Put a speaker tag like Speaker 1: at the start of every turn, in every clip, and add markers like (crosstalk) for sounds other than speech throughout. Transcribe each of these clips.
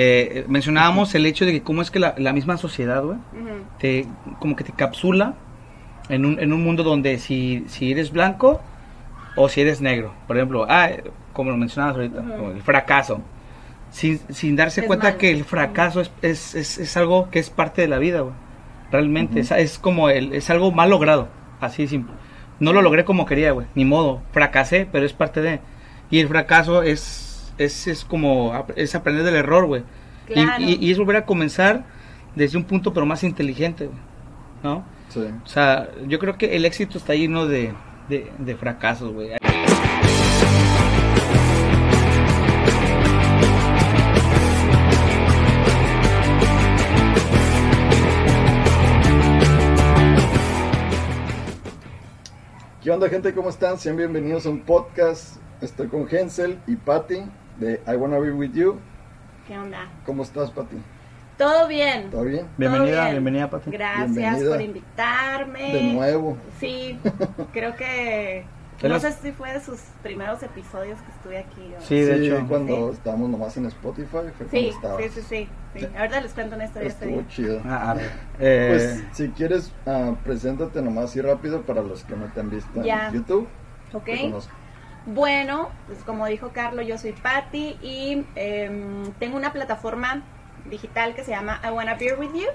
Speaker 1: Eh, mencionábamos el hecho de que cómo es que la, la misma sociedad, güey, te, como que te capsula en un, en un mundo donde si, si eres blanco o si eres negro, por ejemplo, ah, como lo mencionabas ahorita, el fracaso, sin, sin darse
Speaker 2: Es
Speaker 1: cuenta que el fracaso es, es, es, es algo que es parte de la vida, güey. Realmente, es, es como el, es algo mal logrado, así de simple. No lo logré como quería, güey, ni modo, fracasé, pero es parte de... Y el fracaso es, es, es como, es aprender del error, güey. Y-
Speaker 2: Claro.
Speaker 1: Y, y es volver a comenzar desde un punto pero más inteligente, güey, ¿no?
Speaker 3: Sí.
Speaker 1: O sea, yo creo que el éxito está lleno de, de, de fracasos, güey.
Speaker 3: ¿Qué onda, gente? ¿Cómo están? Sean bienvenidos a un podcast. Estoy con Hensel y Patty de I Wanna Be With You.
Speaker 2: ¿Qué onda?
Speaker 3: ¿Cómo estás, Patty?
Speaker 2: ¿Todo bien?
Speaker 3: ¿Todo bien?
Speaker 1: Bienvenida,
Speaker 2: Todo bien.
Speaker 1: bienvenida, Pati.
Speaker 2: Gracias
Speaker 3: Bienvenida.
Speaker 2: por invitarme.
Speaker 3: De nuevo.
Speaker 2: Sí, (laughs) creo que... No
Speaker 1: los-
Speaker 2: sé si fue de sus primeros episodios que estuve aquí. o-
Speaker 1: Sí, de hecho.
Speaker 3: cuando
Speaker 2: Sí.
Speaker 3: estábamos nomás en Spotify. Fue
Speaker 2: Sí, sí, sí, sí, sí. Ahorita les cuento una historia este
Speaker 3: Estuvo
Speaker 2: día.
Speaker 3: chido.
Speaker 1: Ah, a ver. (laughs) Eh,
Speaker 3: Pues, si quieres, ah, preséntate nomás así rápido para los que no te han visto
Speaker 2: Ya.
Speaker 3: en YouTube.
Speaker 2: Ok. Bueno, pues como dijo Carlos, yo soy Patty y em, tengo una plataforma digital que se llama I Wanna Beer With You.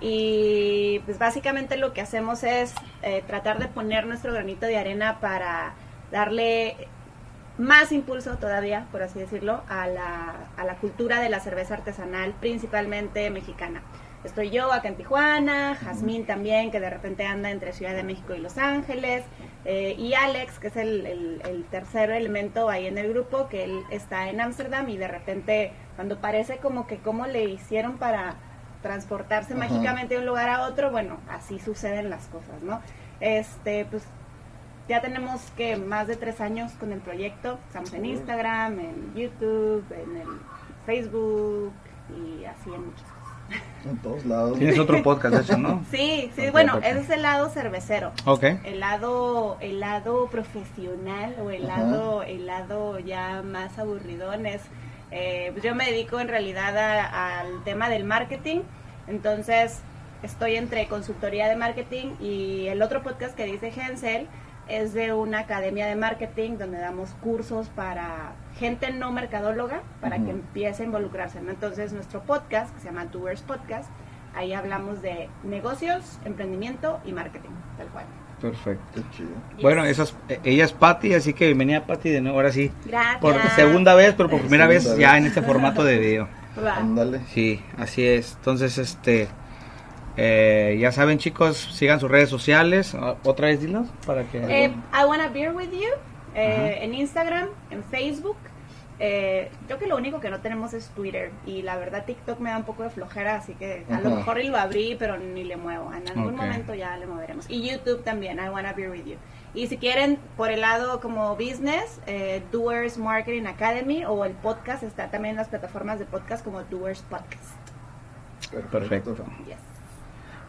Speaker 2: Y pues básicamente lo que hacemos es eh, tratar de poner nuestro granito de arena para darle más impulso todavía, por así decirlo, a la, a la cultura de la cerveza artesanal, principalmente mexicana. Estoy yo acá en Tijuana, Jazmín también, que de repente anda entre Ciudad de México y Los Ángeles, eh, y Alex, que es el, el- el tercer elemento ahí en el grupo, que él está en Ámsterdam y de repente cuando parece como que cómo le hicieron para transportarse mágicamente de un lugar a otro, bueno, así suceden las cosas, ¿no? Este, pues ya tenemos que más de tres años con el proyecto. Estamos en Instagram, en YouTube, en el Facebook y así en muchas.
Speaker 3: En todos lados.
Speaker 1: Tienes otro podcast, de hecho, ¿no? (laughs)
Speaker 2: Sí, sí, bueno,
Speaker 1: perfecto.
Speaker 2: ese es el lado cervecero.
Speaker 1: Ok.
Speaker 2: El lado, el lado profesional o el lado, el lado ya más aburridón es, eh, pues yo me dedico en realidad a- al tema del marketing, entonces estoy entre consultoría de marketing y el otro podcast que dice Hensel es de una academia de marketing donde damos cursos para gente no mercadóloga para que empiece a involucrarse. ¿no? Entonces nuestro podcast, que se llama Doers Podcast, ahí hablamos de negocios, emprendimiento y marketing, tal cual.
Speaker 1: Perfecto.
Speaker 3: Chido.
Speaker 2: Yes.
Speaker 1: Bueno, esa es- eh, ella es Patty, así que bienvenida Patty de nuevo, ahora sí.
Speaker 2: Gracias.
Speaker 1: Por segunda vez, pero por primera vez ya en este formato de video. (laughs)
Speaker 3: Ándale.
Speaker 1: Sí, así es. Entonces, este, eh, ya saben chicos, sigan sus redes sociales. Otra vez dilos para que...
Speaker 2: Eh, I wanna beer with you eh, en Instagram, en Facebook. Eh, creo que lo único que no tenemos es Twitter y la verdad TikTok me da un poco de flojera, así que a lo mejor lo abrí, pero ni le muevo. En algún momento ya le moveremos. Y YouTube también, I wanna beer with you. Y si quieren por el lado como business, eh, Doers Marketing Academy o el podcast está también en las plataformas de podcast como Doers Podcast.
Speaker 1: Perfecto.
Speaker 2: Yes.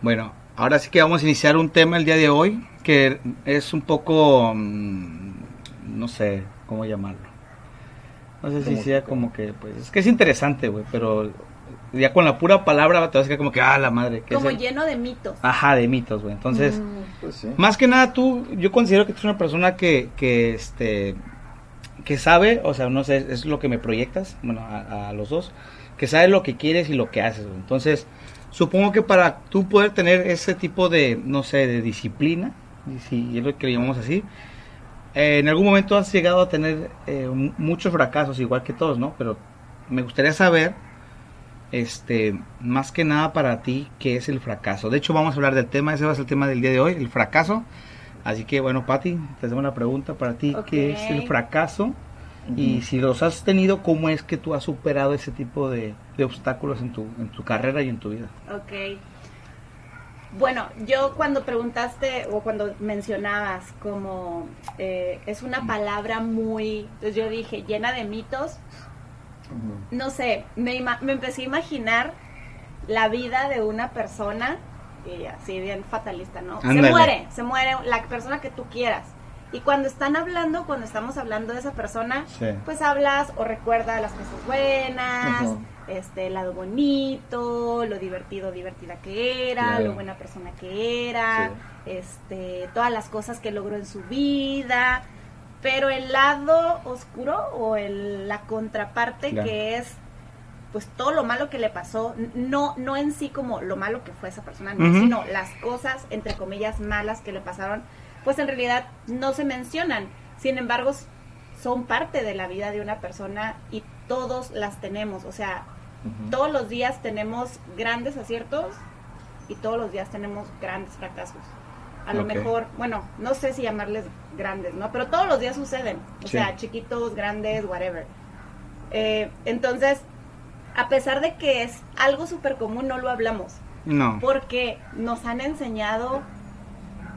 Speaker 1: Bueno, ahora sí que vamos a iniciar un tema el día de hoy que es un poco, mm, no sé cómo llamarlo. No sé si
Speaker 3: ¿Cómo
Speaker 1: sea como que, pues, es que es interesante, güey, pero ya con la pura palabra te vas a quedar como que, ah, la madre. que
Speaker 2: Como
Speaker 1: es el-
Speaker 2: lleno de mitos.
Speaker 1: Ajá, de mitos, güey. Entonces,
Speaker 2: Mm.
Speaker 3: Pues sí.
Speaker 1: más que nada tú, yo considero que tú eres una persona que, que, este, que sabe, o sea, no sé, es lo que me proyectas, bueno, a, a los dos, que sabe lo que quieres y lo que haces, güey. Entonces, supongo que para tú poder tener ese tipo de, no sé, de disciplina, y si es lo que le llamamos así, eh, en algún momento has llegado a tener eh, muchos fracasos, igual que todos, ¿no? Pero me gustaría saber, este, más que nada para ti, qué es el fracaso. De hecho, vamos a hablar del tema, ese va a ser el tema del día de hoy, el fracaso. Así que, bueno, Patti, te tengo una pregunta para ti, ¿qué es el fracaso? Y si los has tenido, ¿cómo es que tú has superado ese tipo de, de obstáculos en tu, en tu carrera y en tu vida?
Speaker 2: Ok. Bueno, yo cuando preguntaste o cuando mencionabas como eh, es una palabra muy, entonces yo dije llena de mitos, no sé, me, me empecé a imaginar la vida de una persona, y así bien fatalista, ¿no?
Speaker 1: Ándale.
Speaker 2: Se muere, se muere la persona que tú quieras. Y cuando están hablando, cuando estamos hablando de esa persona,
Speaker 1: Sí.
Speaker 2: pues hablas o recuerda las cosas buenas. Este, el lado bonito, lo divertido, divertida que era,
Speaker 1: Claro.
Speaker 2: lo buena persona que era, este, todas las cosas que logró en su vida, pero el lado oscuro o el, la contraparte
Speaker 1: Claro.
Speaker 2: que es pues todo lo malo que le pasó, no, no en sí como lo malo que fue esa persona, sino las cosas, entre comillas, malas que le pasaron, pues en realidad no se mencionan. Sin embargo, son parte de la vida de una persona y todos las tenemos. O sea, Todos los días tenemos grandes aciertos y todos los días tenemos grandes fracasos. A lo mejor, bueno, no sé si llamarles grandes, ¿no? Pero todos los días suceden. O
Speaker 1: Sí.
Speaker 2: sea, chiquitos, grandes, whatever. Eh, entonces, a pesar de que es algo súper común, no lo hablamos.
Speaker 1: No.
Speaker 2: Porque nos han enseñado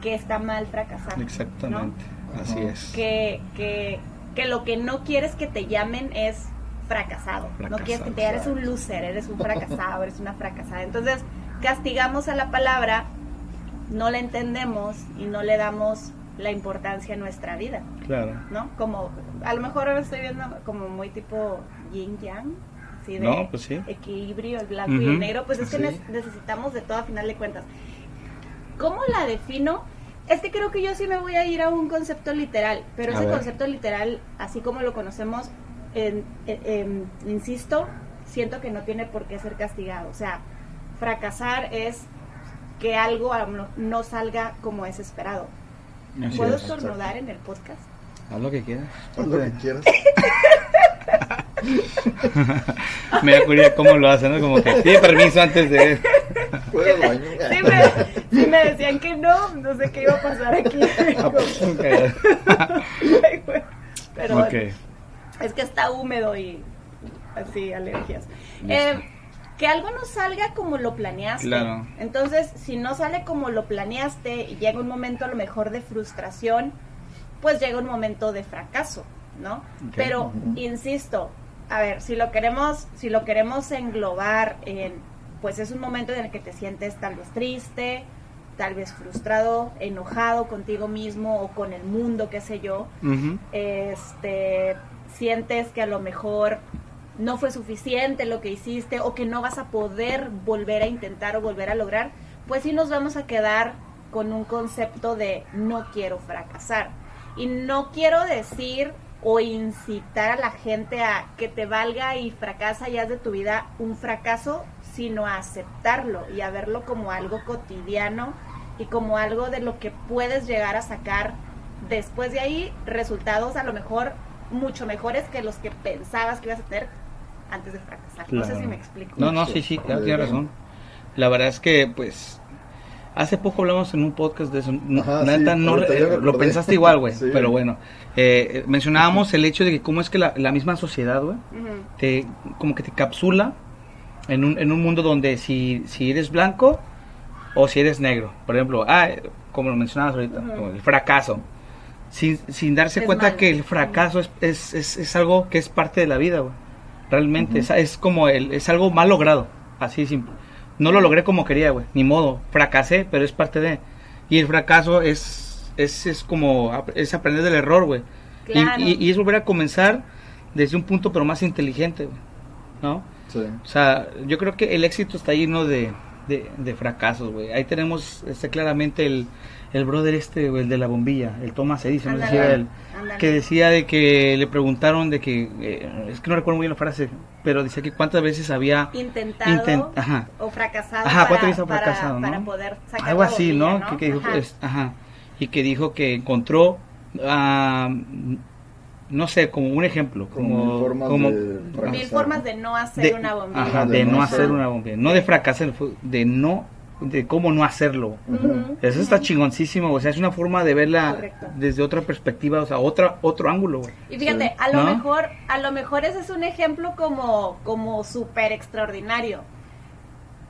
Speaker 2: que está mal fracasar. ¿no?
Speaker 1: Exactamente. Así es.
Speaker 2: que, que, que lo que no quieres que te llamen es fracasado. No quieres que te eres un loser, eres un (laughs) fracasado, eres una fracasada. Entonces, castigamos a la palabra, no la entendemos y no le damos la importancia a nuestra vida,
Speaker 1: Claro.
Speaker 2: ¿no? Como, a lo mejor ahora estoy viendo como muy tipo yin yang, así de
Speaker 1: No, pues sí.
Speaker 2: equilibrio, el blanco y el negro, pues es que
Speaker 3: Sí.
Speaker 2: ne- necesitamos de todo a final de cuentas. ¿Cómo la defino? Es que creo que yo sí me voy a ir a un concepto literal, pero
Speaker 1: A
Speaker 2: ese
Speaker 1: ver.
Speaker 2: concepto literal, así como lo conocemos, en- en- en- insisto, siento que no tiene por qué ser castigado. O sea, fracasar es que algo no salga como es esperado.
Speaker 1: Así
Speaker 2: ¿Puedo
Speaker 1: es.
Speaker 2: estornudar en el podcast?
Speaker 1: Haz lo que quieras.
Speaker 3: Haz lo que quieras. (laughs)
Speaker 1: Me da curiosidad cómo lo hacen, ¿no? Como que pide permiso antes de... (laughs)
Speaker 2: Si me, si me decían que no, no sé qué iba a pasar aquí. (laughs)
Speaker 1: Ah, pues, ok.
Speaker 2: Es que está húmedo y así, alergias. Eh, que algo no salga como lo planeaste.
Speaker 1: Claro.
Speaker 2: Entonces, si no sale como lo planeaste y llega un momento a lo mejor de frustración, pues llega un momento de fracaso, ¿no? Pero, insisto, a ver, si lo queremos, si lo queremos englobar en, pues es un momento en el que te sientes tal vez triste, tal vez frustrado, enojado contigo mismo o con el mundo, qué sé yo, este, sientes que a lo mejor no fue suficiente lo que hiciste o que no vas a poder volver a intentar o volver a lograr, pues sí nos vamos a quedar con un concepto de no quiero fracasar. Y no quiero decir o incitar a la gente a que te valga y fracasa y haz de tu vida un fracaso, sino a aceptarlo y a verlo como algo cotidiano y como algo de lo que puedes llegar a sacar después de ahí resultados a lo mejor mucho mejores que los que pensabas que ibas a tener antes de fracasar. No sé
Speaker 1: Claro.
Speaker 2: si me explico.
Speaker 1: No, no, sí, sí, claro, tienes razón. La verdad es que, pues, hace poco hablamos en un podcast de eso. No,
Speaker 3: Ajá,
Speaker 1: neta,
Speaker 3: sí,
Speaker 1: no, eh, lo pensaste igual, güey. (laughs)
Speaker 3: Sí.
Speaker 1: Pero bueno, eh, eh, mencionábamos el hecho de que cómo es que la, la misma sociedad, güey, te, como que te capsula en un, en un mundo donde si, si eres blanco o si eres negro. Por ejemplo, ah, eh, como lo mencionabas ahorita, el fracaso. Sin, sin darse
Speaker 2: Es
Speaker 1: cuenta
Speaker 2: malo.
Speaker 1: que el fracaso es, es, es, es algo que es parte de la vida, güey. Realmente,
Speaker 3: Ujú.
Speaker 1: es, es como el, es algo mal logrado, así simple. No lo logré como quería, güey, ni modo, fracasé, pero es parte de... Y el fracaso es, es, es como, es aprender del error, güey. Y-
Speaker 2: Claro.
Speaker 1: Y, y es volver a comenzar desde un punto, pero más inteligente, güey. ¿No?
Speaker 3: Sí.
Speaker 1: O sea, yo creo que el éxito está lleno de, de, de fracasos, güey. Ahí tenemos este, claramente el, el brother este, el de la bombilla, el Thomas Edison, él, que decía de que le preguntaron de que, eh, es que no recuerdo muy bien la frase, pero decía que cuántas veces había...
Speaker 2: intentado
Speaker 1: Intent- ajá.
Speaker 2: o fracasado
Speaker 1: Ajá,
Speaker 2: para,
Speaker 1: ¿cuántas veces
Speaker 2: para-
Speaker 1: fracasado, no?
Speaker 2: para poder sacar
Speaker 1: Algo
Speaker 2: la
Speaker 1: así, ¿no? Que, que dijo,
Speaker 2: Ajá.
Speaker 1: es- ajá. Y que dijo que encontró, ah, no sé, como un ejemplo,
Speaker 3: Como
Speaker 1: como...
Speaker 3: mil formas
Speaker 1: como-
Speaker 3: de fracasar.
Speaker 2: Mil formas de no hacer
Speaker 1: de,
Speaker 2: una bombilla.
Speaker 1: ajá,
Speaker 3: De
Speaker 1: de
Speaker 3: no
Speaker 1: no
Speaker 3: hacer-
Speaker 1: hacer una bombilla. No de fracasar, de no, de cómo no hacerlo. Eso está chingoncísimo, o sea, es una forma de verla
Speaker 2: Correcto.
Speaker 1: desde otra perspectiva, o sea, otra, otro ángulo, güey.
Speaker 2: Y fíjate,
Speaker 3: Sí.
Speaker 2: a lo
Speaker 1: ¿No?
Speaker 2: mejor, a lo mejor ese es un ejemplo como, como súper extraordinario.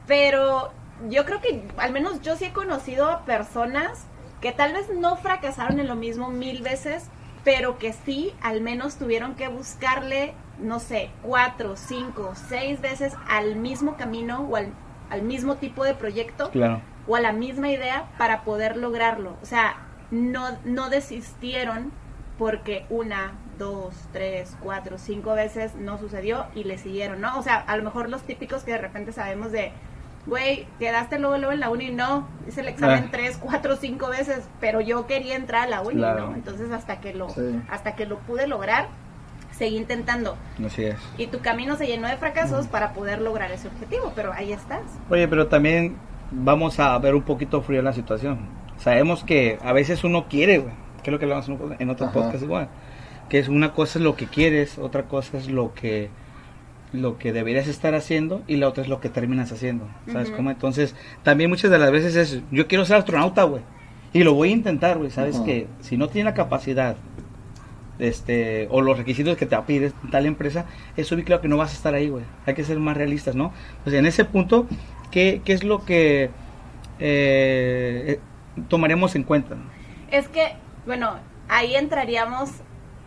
Speaker 2: Pero yo creo que, al menos yo sí he conocido a personas que tal vez no fracasaron en lo mismo mil veces, pero que sí, al menos tuvieron que buscarle, no sé, cuatro, cinco, seis veces al mismo camino o al, al mismo tipo de proyecto
Speaker 1: Claro.
Speaker 2: o a la misma idea para poder lograrlo. O sea, no, no desistieron porque una, dos, tres, cuatro, cinco veces no sucedió y le siguieron, ¿no? O sea, a lo mejor los típicos que de repente sabemos de, güey, quedaste luego, luego en la uni, no, hice el examen
Speaker 1: Ah.
Speaker 2: tres, cuatro, cinco veces, pero yo quería entrar a la uni,
Speaker 1: Claro.
Speaker 2: ¿no? Entonces hasta que lo,
Speaker 3: Sí.
Speaker 2: hasta que lo pude lograr, seguí intentando.
Speaker 1: Así es.
Speaker 2: Y tu camino se llenó de fracasos para poder lograr ese objetivo, pero ahí estás.
Speaker 1: Oye, pero también vamos a ver un poquito frío la situación. Sabemos que a veces uno quiere, güey. Que es lo que hablamos en- en otro
Speaker 3: Ajá.
Speaker 1: podcast igual. Que es una cosa es lo que quieres, otra cosa es lo que lo que deberías estar haciendo y la otra es lo que terminas haciendo. ¿Sabes cómo? Entonces, también muchas de las veces es, yo quiero ser astronauta, güey. Y lo voy a intentar, güey. Sabes
Speaker 3: Ajá.
Speaker 1: que si no tiene la capacidad este o los requisitos que te pide tal empresa, eso vi claro que no vas a estar ahí, güey. Hay que ser más realistas, ¿no? Pues en ese punto, ¿qué, qué es lo que eh, eh, tomaremos en cuenta?
Speaker 2: Es que, bueno, ahí entraríamos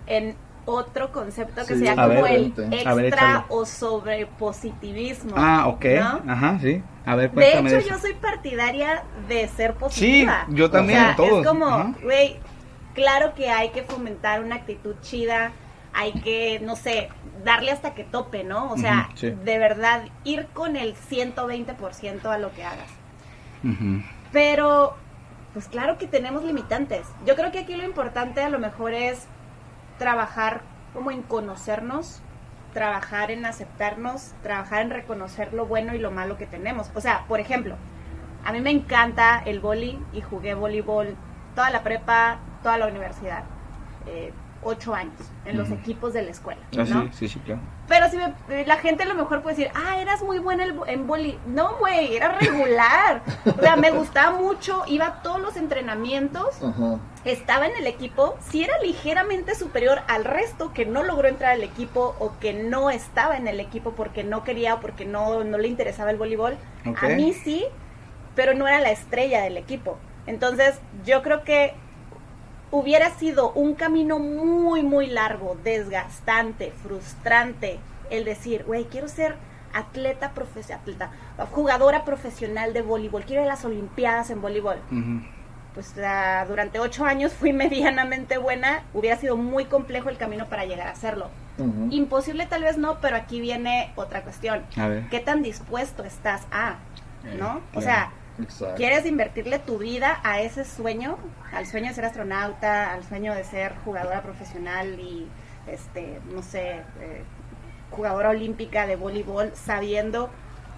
Speaker 2: en otro concepto que
Speaker 3: Sí,
Speaker 2: sería
Speaker 1: a
Speaker 2: como
Speaker 1: ver,
Speaker 2: el
Speaker 3: vente.
Speaker 1: Ver,
Speaker 2: extra
Speaker 1: échale.
Speaker 2: o sobrepositivismo.
Speaker 1: Ah, ok.
Speaker 2: ¿no?
Speaker 1: Ajá, sí. A ver,
Speaker 2: De hecho,
Speaker 1: eso.
Speaker 2: yo soy partidaria de ser positiva.
Speaker 1: Sí, yo también,
Speaker 2: O sea,
Speaker 1: todos.
Speaker 2: Es como, güey, claro que hay que fomentar una actitud chida, hay que, no sé, darle hasta que tope, ¿no? O sea,
Speaker 1: sí.
Speaker 2: de verdad, ir con el 120% a lo que hagas. Pero, pues claro que tenemos limitantes. Yo creo que aquí lo importante a lo mejor es trabajar como en conocernos, trabajar en aceptarnos, trabajar en reconocer lo bueno y lo malo que tenemos. O sea, por ejemplo, a mí me encanta el boli y jugué voleibol toda la prepa, toda la universidad. Eh, ocho años en los equipos de la escuela.
Speaker 1: Ah,
Speaker 2: ¿no?
Speaker 1: sí, sí, sí, claro.
Speaker 2: Pero si me- la gente a lo mejor puede decir, ah, eras muy buena el- en boli. No, güey, era regular. o sea, me gustaba mucho, iba a todos los entrenamientos, estaba en el equipo, si era ligeramente superior al resto que no logró entrar al equipo o que no estaba en el equipo porque no quería o porque no, no le interesaba el voleibol. A mí sí, pero no era la estrella del equipo. Entonces, yo creo que hubiera sido un camino muy, muy largo, desgastante, frustrante, el decir, güey, quiero ser atleta profesional, atleta, jugadora profesional de voleibol, quiero ir a las Olimpiadas en voleibol. Pues durante ocho años fui (laughs) medianamente buena, hubiera sido muy complejo el camino para llegar a hacerlo. Imposible tal vez no, pero aquí viene otra cuestión.
Speaker 1: A ver.
Speaker 2: ¿Qué tan dispuesto estás a? ¿No?
Speaker 1: Eh,
Speaker 2: O sea, ¿Quieres invertirle tu vida a ese sueño? Al sueño de ser astronauta, al sueño de ser jugadora profesional y, este, no sé, eh, jugadora olímpica de voleibol, sabiendo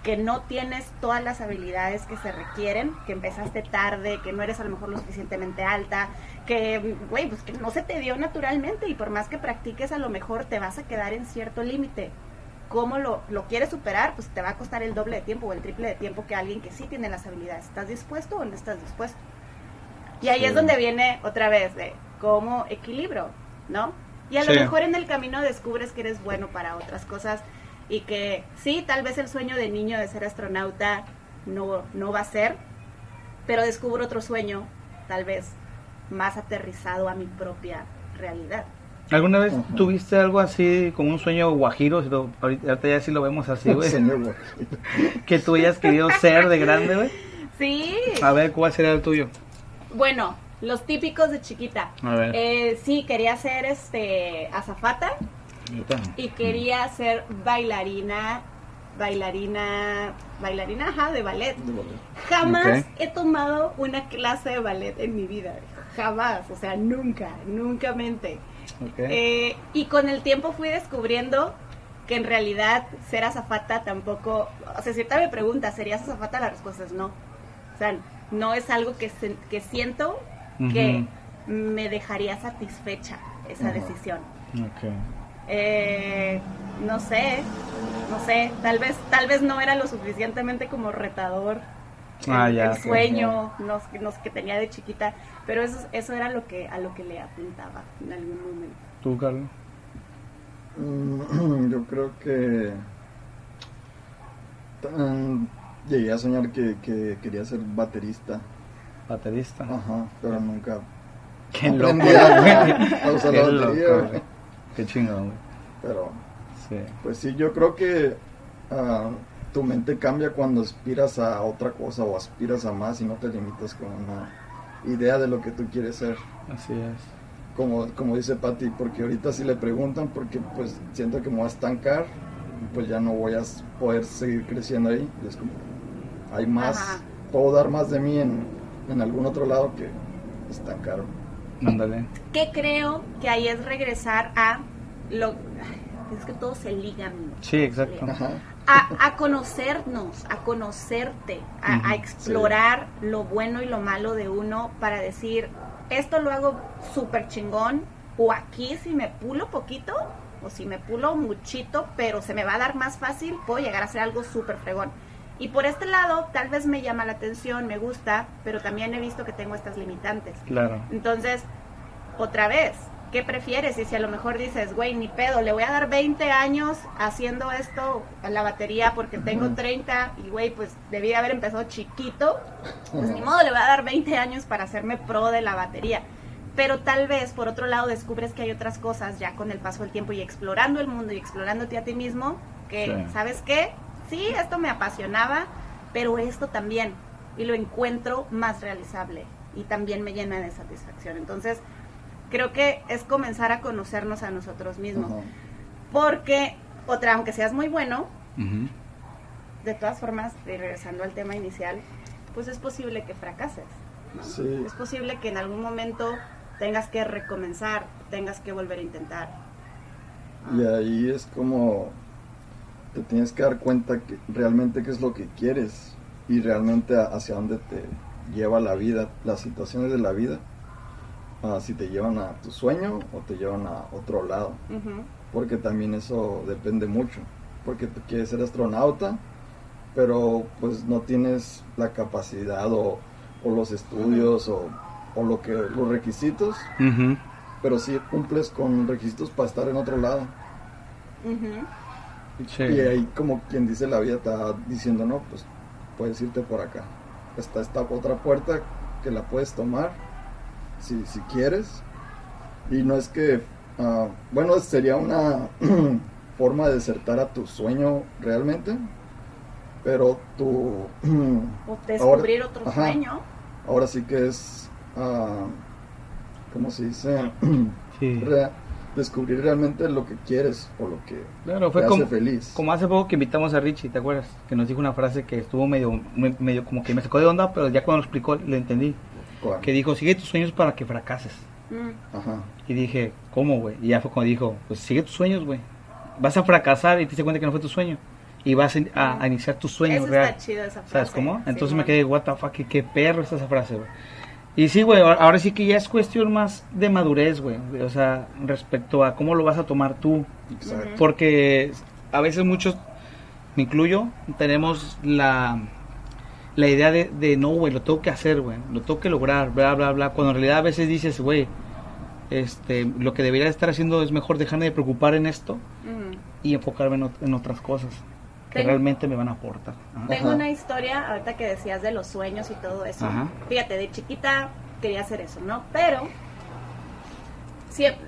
Speaker 2: que no tienes todas las habilidades que se requieren, que empezaste tarde, que no eres a lo mejor lo suficientemente alta, que, güey, pues que no se te dio naturalmente y por más que practiques a lo mejor te vas a quedar en cierto límite. ¿Cómo lo, lo quieres superar? Pues te va a costar el doble de tiempo o el triple de tiempo que alguien que sí tiene las habilidades. ¿Estás dispuesto o no estás dispuesto? Y ahí
Speaker 3: Sí.
Speaker 2: es donde viene otra vez de cómo equilibrio, ¿no? Y a lo
Speaker 1: Sí.
Speaker 2: mejor en el camino descubres que eres bueno para otras cosas y que sí, tal vez el sueño de niño de ser astronauta no, no va a ser, pero descubro otro sueño, tal vez más aterrizado a mi propia realidad.
Speaker 1: ¿Alguna vez tuviste algo así como un sueño guajiro? Si lo- ahorita ya sí lo vemos así, güey. (laughs) Que tú hayas querido ser de grande, güey.
Speaker 2: Sí,
Speaker 1: A ver, ¿cuál sería el tuyo?
Speaker 2: bueno, los típicos de chiquita.
Speaker 1: A ver.
Speaker 2: Eh, sí, quería ser este azafata y quería ser bailarina, bailarina, bailarina, ajá, de ballet.
Speaker 3: De ballet.
Speaker 2: Jamás he tomado una clase de ballet en mi vida, jamás, o sea, nunca, nunca mente. Eh, y con el tiempo fui descubriendo que en realidad ser azafata tampoco, o sea, si me pregunta, ¿serías azafata? La respuesta es no. O sea, no es algo que, se- que siento que me dejaría satisfecha esa decisión.
Speaker 1: Ok.
Speaker 2: Eh, no sé, no sé, tal vez, tal vez no era lo suficientemente como retador el,
Speaker 1: Ah, ya,
Speaker 2: el
Speaker 1: ok.
Speaker 2: sueño no, no sé, que tenía de chiquita, pero eso, eso era lo que a lo que le apuntaba en algún momento.
Speaker 1: ¿Tú, Carlos?
Speaker 3: Mm, (clears throat) Yo creo que llegué a soñar que, que quería ser baterista.
Speaker 1: Baterista.
Speaker 3: Ajá, pero nunca (laughs)
Speaker 1: Qué loco,
Speaker 3: a,
Speaker 1: güey.
Speaker 3: a usar
Speaker 1: Qué
Speaker 3: la batería.
Speaker 1: loco. Qué chingón, güey.
Speaker 3: Pero,
Speaker 1: Sí.
Speaker 3: pues sí, yo creo que ah, tu mente cambia cuando aspiras a otra cosa o aspiras a más y no te limitas con una idea de lo que tú quieres ser.
Speaker 1: Así es.
Speaker 3: como, como dice Patti, porque ahorita si le preguntan, porque pues siento que me voy a estancar, pues ya no voy a poder seguir creciendo ahí. Y es como, hay más,
Speaker 2: Ajá.
Speaker 3: puedo dar más de mí en, en algún otro lado que estancarme.
Speaker 1: Ándale.
Speaker 2: Que creo que ahí es regresar a lo... Es que todo se liga, amigo.
Speaker 1: Sí, exacto.
Speaker 3: Ajá.
Speaker 2: A, a conocernos, a conocerte, a, explorar lo bueno y lo malo de uno para decir, esto lo hago súper chingón, o aquí si me pulo poquito, o si me pulo muchito, pero se me va a dar más fácil, puedo llegar a hacer algo súper fregón. Y por este lado, tal vez me llama la atención, me gusta, pero también he visto que tengo estas limitantes.
Speaker 1: Claro.
Speaker 2: Entonces, otra vez, ¿qué prefieres? Y si a lo mejor dices, güey, ni pedo, le voy a dar 20 años haciendo esto a la batería porque tengo 30 y, güey, pues debí de haber empezado chiquito, pues ni modo, le voy a dar 20 años para hacerme pro de la batería. Pero tal vez, por otro lado, descubres que hay otras cosas ya con el paso del tiempo y explorando el mundo y explorándote a ti mismo, que,
Speaker 1: Sí.
Speaker 2: ¿sabes qué? Sí, esto me apasionaba, pero esto también. Y lo encuentro más realizable y también me llena de satisfacción. Entonces, creo que es comenzar a conocernos a nosotros mismos. Porque, otra, aunque seas muy bueno, de todas formas, regresando al tema inicial, pues es posible que fracases. ¿no?
Speaker 3: Sí.
Speaker 2: Es posible que en algún momento tengas que recomenzar, tengas que volver a intentar.
Speaker 3: Y ahí es como te tienes que dar cuenta que realmente qué es lo que quieres y realmente hacia dónde te lleva la vida, las situaciones de la vida, si te llevan a tu sueño o te llevan a otro lado, porque también eso depende mucho, porque tú quieres ser astronauta, pero pues no tienes la capacidad o, o los estudios o, o lo que los requisitos, pero sí cumples con requisitos para estar en otro lado.
Speaker 1: Sí.
Speaker 3: Y ahí como quien dice la vida está diciendo, no, pues puedes irte por acá. Está esta otra puerta que la puedes tomar si, si quieres. Y no es que, ah, bueno, sería una (clears throat) forma de desertar a tu sueño realmente, pero tu... (clears throat)
Speaker 2: O descubrir otro
Speaker 3: ajá.
Speaker 2: sueño.
Speaker 3: ahora sí que es, ah, ¿cómo se dice? (clears throat)
Speaker 1: Sí.
Speaker 3: Re- descubrir realmente lo que quieres o lo que
Speaker 1: Claro, fue
Speaker 3: te
Speaker 1: como,
Speaker 3: hace feliz.
Speaker 1: como hace poco que invitamos a Richie, ¿te acuerdas? Que nos dijo una frase que estuvo medio, me- medio como que me sacó de onda, pero ya cuando lo explicó lo entendí.
Speaker 3: ¿Cuál?
Speaker 1: Que dijo, sigue tus sueños para que fracases.
Speaker 2: Mm.
Speaker 3: Ajá.
Speaker 1: Y dije, ¿cómo, güey? Y ya fue cuando dijo, pues sigue tus sueños, güey. Vas a fracasar y te das cuenta que no fue tu sueño. Y vas a, a iniciar tu sueño
Speaker 2: Eso
Speaker 1: real.
Speaker 2: está chido esa frase.
Speaker 1: ¿Sabes cómo? Entonces
Speaker 2: Simón.
Speaker 1: me quedé, what the fuck, qué, qué perro está esa frase, güey. Y sí, güey, ahora- sí que ya es cuestión más de madurez, güey. O sea, respecto a cómo lo vas a tomar tú.
Speaker 3: Exacto.
Speaker 1: Porque a veces muchos, me incluyo, tenemos la, la idea de, de no, güey, lo tengo que hacer, güey, lo tengo que lograr, bla, bla, bla. Cuando en realidad a veces dices, güey, este, lo que debería estar haciendo es mejor dejarme de preocupar en esto y enfocarme en, ot- en otras cosas que
Speaker 2: Tengo-
Speaker 1: realmente me van a aportar. Ajá.
Speaker 2: Tengo una historia, ahorita que decías de los sueños y todo eso.
Speaker 1: Ajá.
Speaker 2: Fíjate, de chiquita quería hacer eso, ¿no? Pero, siempre,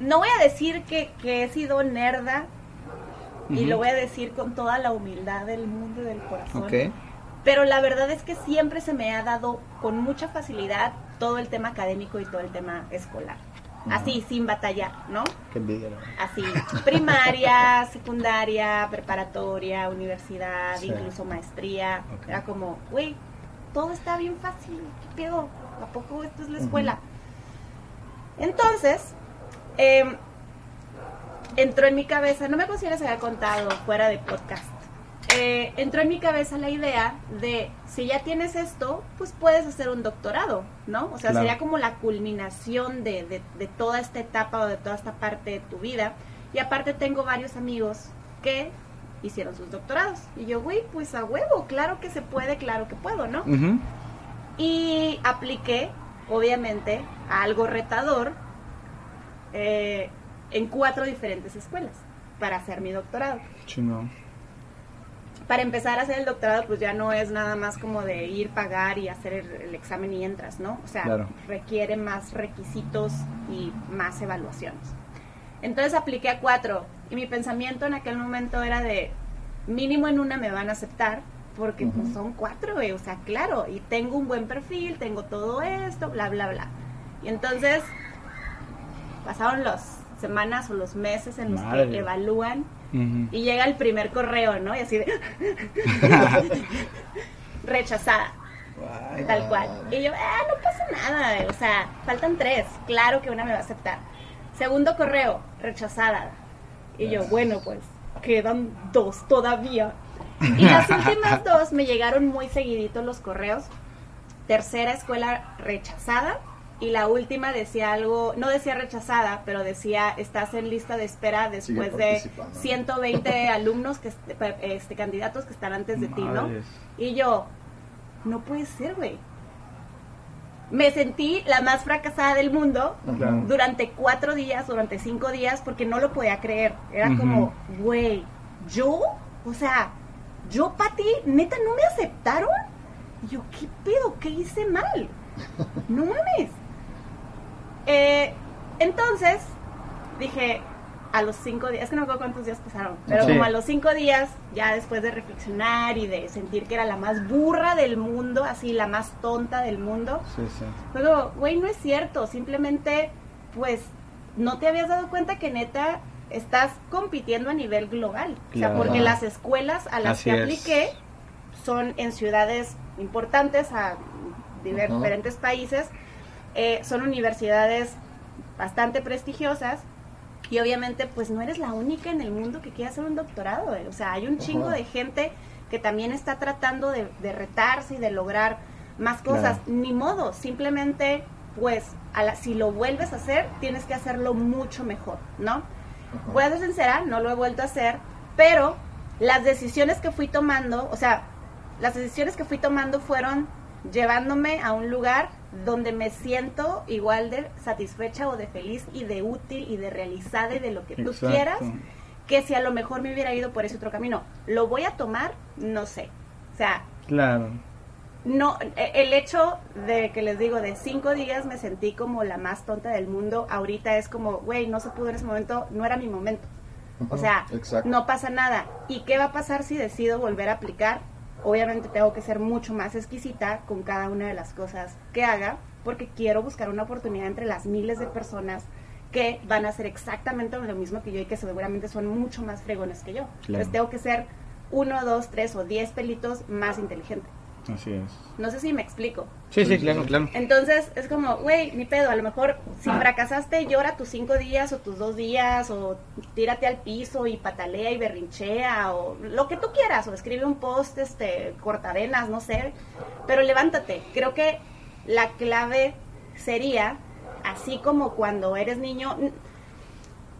Speaker 2: no voy a decir que, que he sido nerda, y lo voy a decir con toda la humildad del mundo y del corazón. Pero la verdad es que siempre se me ha dado con mucha facilidad todo el tema académico y todo el tema escolar. Así, sin batallar, ¿no?
Speaker 1: Qué envidia, verdad.
Speaker 2: Así, primaria, (laughs) secundaria, preparatoria, universidad,
Speaker 1: Sí.
Speaker 2: incluso maestría. Era como, güey, todo está bien fácil, ¿qué pedo? ¿A poco esto es la escuela? Entonces, em, entró en mi cabeza, no me les había contado fuera de podcast, eh, entró en mi cabeza la idea de, si ya tienes esto, pues puedes hacer un doctorado, ¿no? O sea,
Speaker 1: Claro.
Speaker 2: sería como la culminación de, de- de toda esta etapa o de toda esta parte de tu vida. Y aparte tengo varios amigos que hicieron sus doctorados. Y yo, güey, pues a huevo, claro que se puede, claro que puedo, ¿no? Y apliqué, obviamente, a algo retador eh, en cuatro diferentes escuelas para hacer mi doctorado.
Speaker 1: Chingón.
Speaker 2: Para empezar a hacer el doctorado, pues ya no es nada más como de ir, pagar y hacer el, el examen y entras, ¿no? O sea,
Speaker 1: Claro.
Speaker 2: requiere más requisitos y más evaluaciones. Entonces apliqué a cuatro y mi pensamiento en aquel momento era de mínimo en una me van a aceptar porque pues, son cuatro, güey, o sea, claro, y tengo un buen perfil, tengo todo esto, bla, bla, bla. Y entonces pasaron las semanas o los meses en los
Speaker 1: Madre.
Speaker 2: que evalúan Y llega el primer correo, ¿no? Y así de (laughs) rechazada, tal cual. Y yo, ah, no pasa nada, o sea, faltan tres, claro que una me va a aceptar. Segundo correo, rechazada. Y yo, bueno, pues quedan dos todavía. Y las últimas (laughs) dos me llegaron muy seguiditos los correos. Tercera escuela rechazada. Y la última decía algo, no decía rechazada, pero decía estás en lista de espera después de
Speaker 3: participando.
Speaker 2: 120 (laughs) alumnos, que este, candidatos que están antes de ti, ¿no? Y yo, no puede ser, güey. Me sentí la más fracasada del mundo durante cuatro días, durante cinco días, porque no lo podía creer. Era como, güey, ¿yo? O sea, ¿yo, Pati? ¿Neta no me aceptaron? Y yo, ¿qué pedo? ¿Qué hice mal? (laughs) No mames. Eh, entonces, dije, a los cinco días, es que no me acuerdo cuántos días pasaron, pero
Speaker 1: Sí.
Speaker 2: como a los cinco días, ya después de reflexionar y de sentir que era la más burra del mundo, así, la más tonta del mundo,
Speaker 1: Sí, sí.
Speaker 2: pero, güey, no es cierto. Simplemente, pues, no te habías dado cuenta que neta estás compitiendo a nivel global. O sea, porque las escuelas a las
Speaker 1: Así
Speaker 2: que
Speaker 1: es.
Speaker 2: apliqué son en ciudades importantes, a diferentes países. Eh, son universidades bastante prestigiosas. Y obviamente, pues no eres la única en el mundo que quiere hacer un doctorado. eh. O sea, hay un chingo
Speaker 3: Ajá.
Speaker 2: de gente que también está tratando de, de retarse y de lograr más cosas.
Speaker 1: Claro.
Speaker 2: Ni modo, simplemente, pues, a la- si lo vuelves a hacer, tienes que hacerlo mucho mejor, ¿no?
Speaker 3: Ajá.
Speaker 2: Voy a ser sincera, no lo he vuelto a hacer, pero las decisiones que fui tomando, o sea, las decisiones que fui tomando fueron llevándome a un lugar donde me siento igual de satisfecha o de feliz y de útil y de realizada y de lo que tú
Speaker 1: Exacto.
Speaker 2: quieras, que si a lo mejor me hubiera ido por ese otro camino. ¿Lo voy a tomar? No sé. O sea,
Speaker 1: Claro.
Speaker 2: no, e- el hecho de que les digo, de cinco días me sentí como la más tonta del mundo, ahorita es como, güey, no se pudo en ese momento, no era mi momento. O sea,
Speaker 3: exacto.
Speaker 2: no pasa nada. ¿Y qué va a pasar si decido volver a aplicar? Obviamente tengo que ser mucho más exquisita con cada una de las cosas que haga, porque quiero buscar una oportunidad entre las miles de personas que van a hacer exactamente lo mismo que yo y que seguramente son mucho más fregones que yo. Entonces tengo que ser uno, dos, tres o diez pelitos más inteligente.
Speaker 1: Así es.
Speaker 2: No sé si me explico.
Speaker 1: Sí, sí, claro, claro.
Speaker 2: Entonces es como, güey, ni pedo, a lo mejor si fracasaste llora tus cinco días o tus dos días o tírate al piso y patalea y berrinchea o lo que tú quieras o escribe un post, este, cortavenas, no sé, pero levántate. Creo que la clave sería, así como cuando eres niño,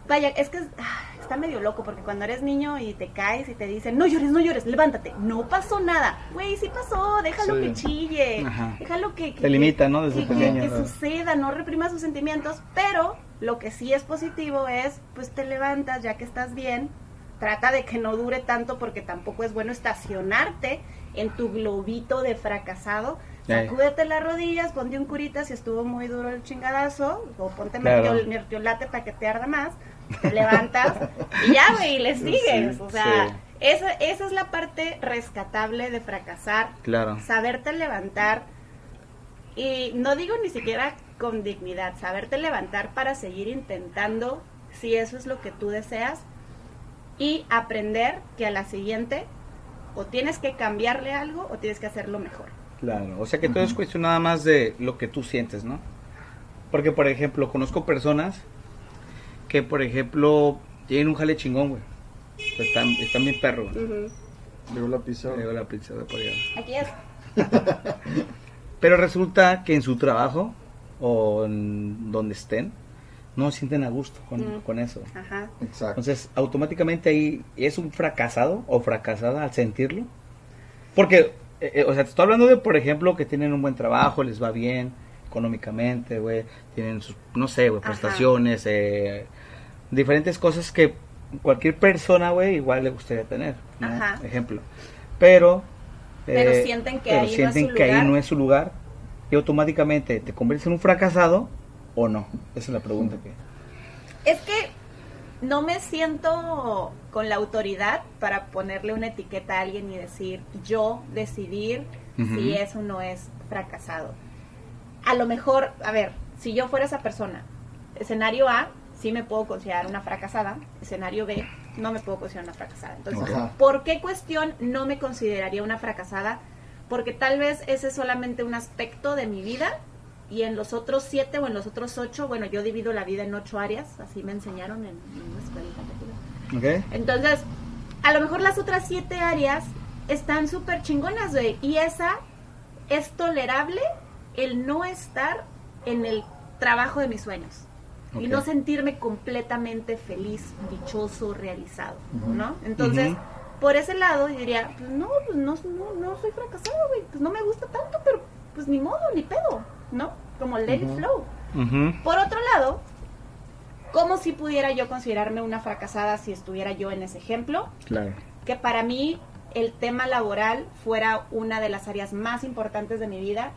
Speaker 2: vaya, es que ah, está medio loco porque cuando eres niño y te caes y te dicen, no llores, no llores, levántate, no pasó nada. Güey, sí pasó, déjalo
Speaker 3: Sí.
Speaker 2: que chille,
Speaker 1: Ajá.
Speaker 2: déjalo que... que-
Speaker 1: Te limita, ¿no? Desde
Speaker 2: que, que-
Speaker 1: pequeño,
Speaker 2: que
Speaker 1: ¿no?
Speaker 2: suceda, no reprima sus sentimientos, pero lo que sí es positivo es, pues te levantas ya que estás bien, trata de que no dure tanto porque tampoco es bueno estacionarte en tu globito de fracasado. Sacúdete las rodillas, ponte un curita si estuvo muy duro el chingadazo, o ponte
Speaker 1: Claro.
Speaker 2: mertiol- mertiolate para que te arda más, te levantas y ya, güey, y le sigues.
Speaker 3: Sí,
Speaker 2: o sea,
Speaker 1: sí.
Speaker 2: esa, esa es la parte rescatable de fracasar,
Speaker 1: Claro.
Speaker 2: saberte levantar y no digo ni siquiera con dignidad, saberte levantar para seguir intentando si eso es lo que tú deseas y aprender que a la siguiente o tienes que cambiarle algo o tienes que hacerlo mejor.
Speaker 1: Claro. O sea que todo es cuestión nada más de lo que tú sientes, ¿no? Porque, por ejemplo, conozco personas que, por ejemplo, tienen un jale chingón, güey. Están, están bien perros. güey.
Speaker 3: Llegó la pizza.
Speaker 1: Llegó la pizza de por allá.
Speaker 2: Aquí es. (laughs)
Speaker 1: Pero resulta que en su trabajo o en donde estén, no se sienten a gusto con,
Speaker 2: Mm.
Speaker 1: con eso.
Speaker 2: Ajá.
Speaker 3: Exacto.
Speaker 1: Entonces, automáticamente ahí es un fracasado o fracasada al sentirlo. Porque, eh, eh, o sea, te estoy hablando de, por ejemplo, que tienen un buen trabajo, les va bien económicamente, güey, tienen sus, no sé, güey, prestaciones, eh, diferentes cosas que cualquier persona, güey, igual le gustaría tener, ¿no?
Speaker 2: Ajá.
Speaker 1: Ejemplo. Pero...
Speaker 2: Pero
Speaker 1: eh,
Speaker 2: sienten que
Speaker 1: pero
Speaker 2: ahí no es su
Speaker 1: que ahí
Speaker 2: lugar.
Speaker 1: no es su lugar y automáticamente te conviertes en un fracasado o no. Esa es la pregunta que...
Speaker 2: Es que no me siento con la autoridad para ponerle una etiqueta a alguien y decir yo decidir si eso no es fracasado. A lo mejor, a ver, si yo fuera esa persona escenario A, sí me puedo considerar una fracasada. Escenario B, no me puedo considerar una fracasada. Entonces,
Speaker 3: Ajá.
Speaker 2: ¿por qué cuestión no me consideraría una fracasada? Porque tal vez ese es solamente un aspecto de mi vida y en los otros siete o en los otros ocho, bueno, yo divido la vida en ocho áreas, así me enseñaron en, en una escuelita que tuve.
Speaker 1: ¿Ok?
Speaker 2: Entonces, a lo mejor las otras siete áreas están súper chingonas, güey. Y esa es tolerable el no estar en el trabajo de mis sueños. Y
Speaker 1: Ok.
Speaker 2: no sentirme completamente feliz, dichoso, realizado,
Speaker 3: Ujú.
Speaker 2: ¿no? Entonces,
Speaker 1: Ujú.
Speaker 2: por ese lado, yo diría, pues no, pues no, no, no soy fracasado, güey. Pues no me gusta tanto, pero pues ni modo, ni pedo, ¿no? Como let it flow. Por otro lado, ¿cómo si pudiera yo considerarme una fracasada si estuviera yo en ese ejemplo?
Speaker 1: Claro.
Speaker 2: Que para mí el tema laboral fuera una de las áreas más importantes de mi vida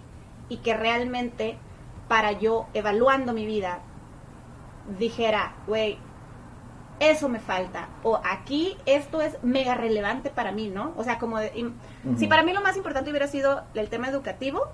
Speaker 2: y que realmente para yo evaluando mi vida dijera, güey, eso me falta o aquí esto es mega relevante para mí, ¿no? O sea, como de- si para mí lo más importante hubiera sido el tema educativo,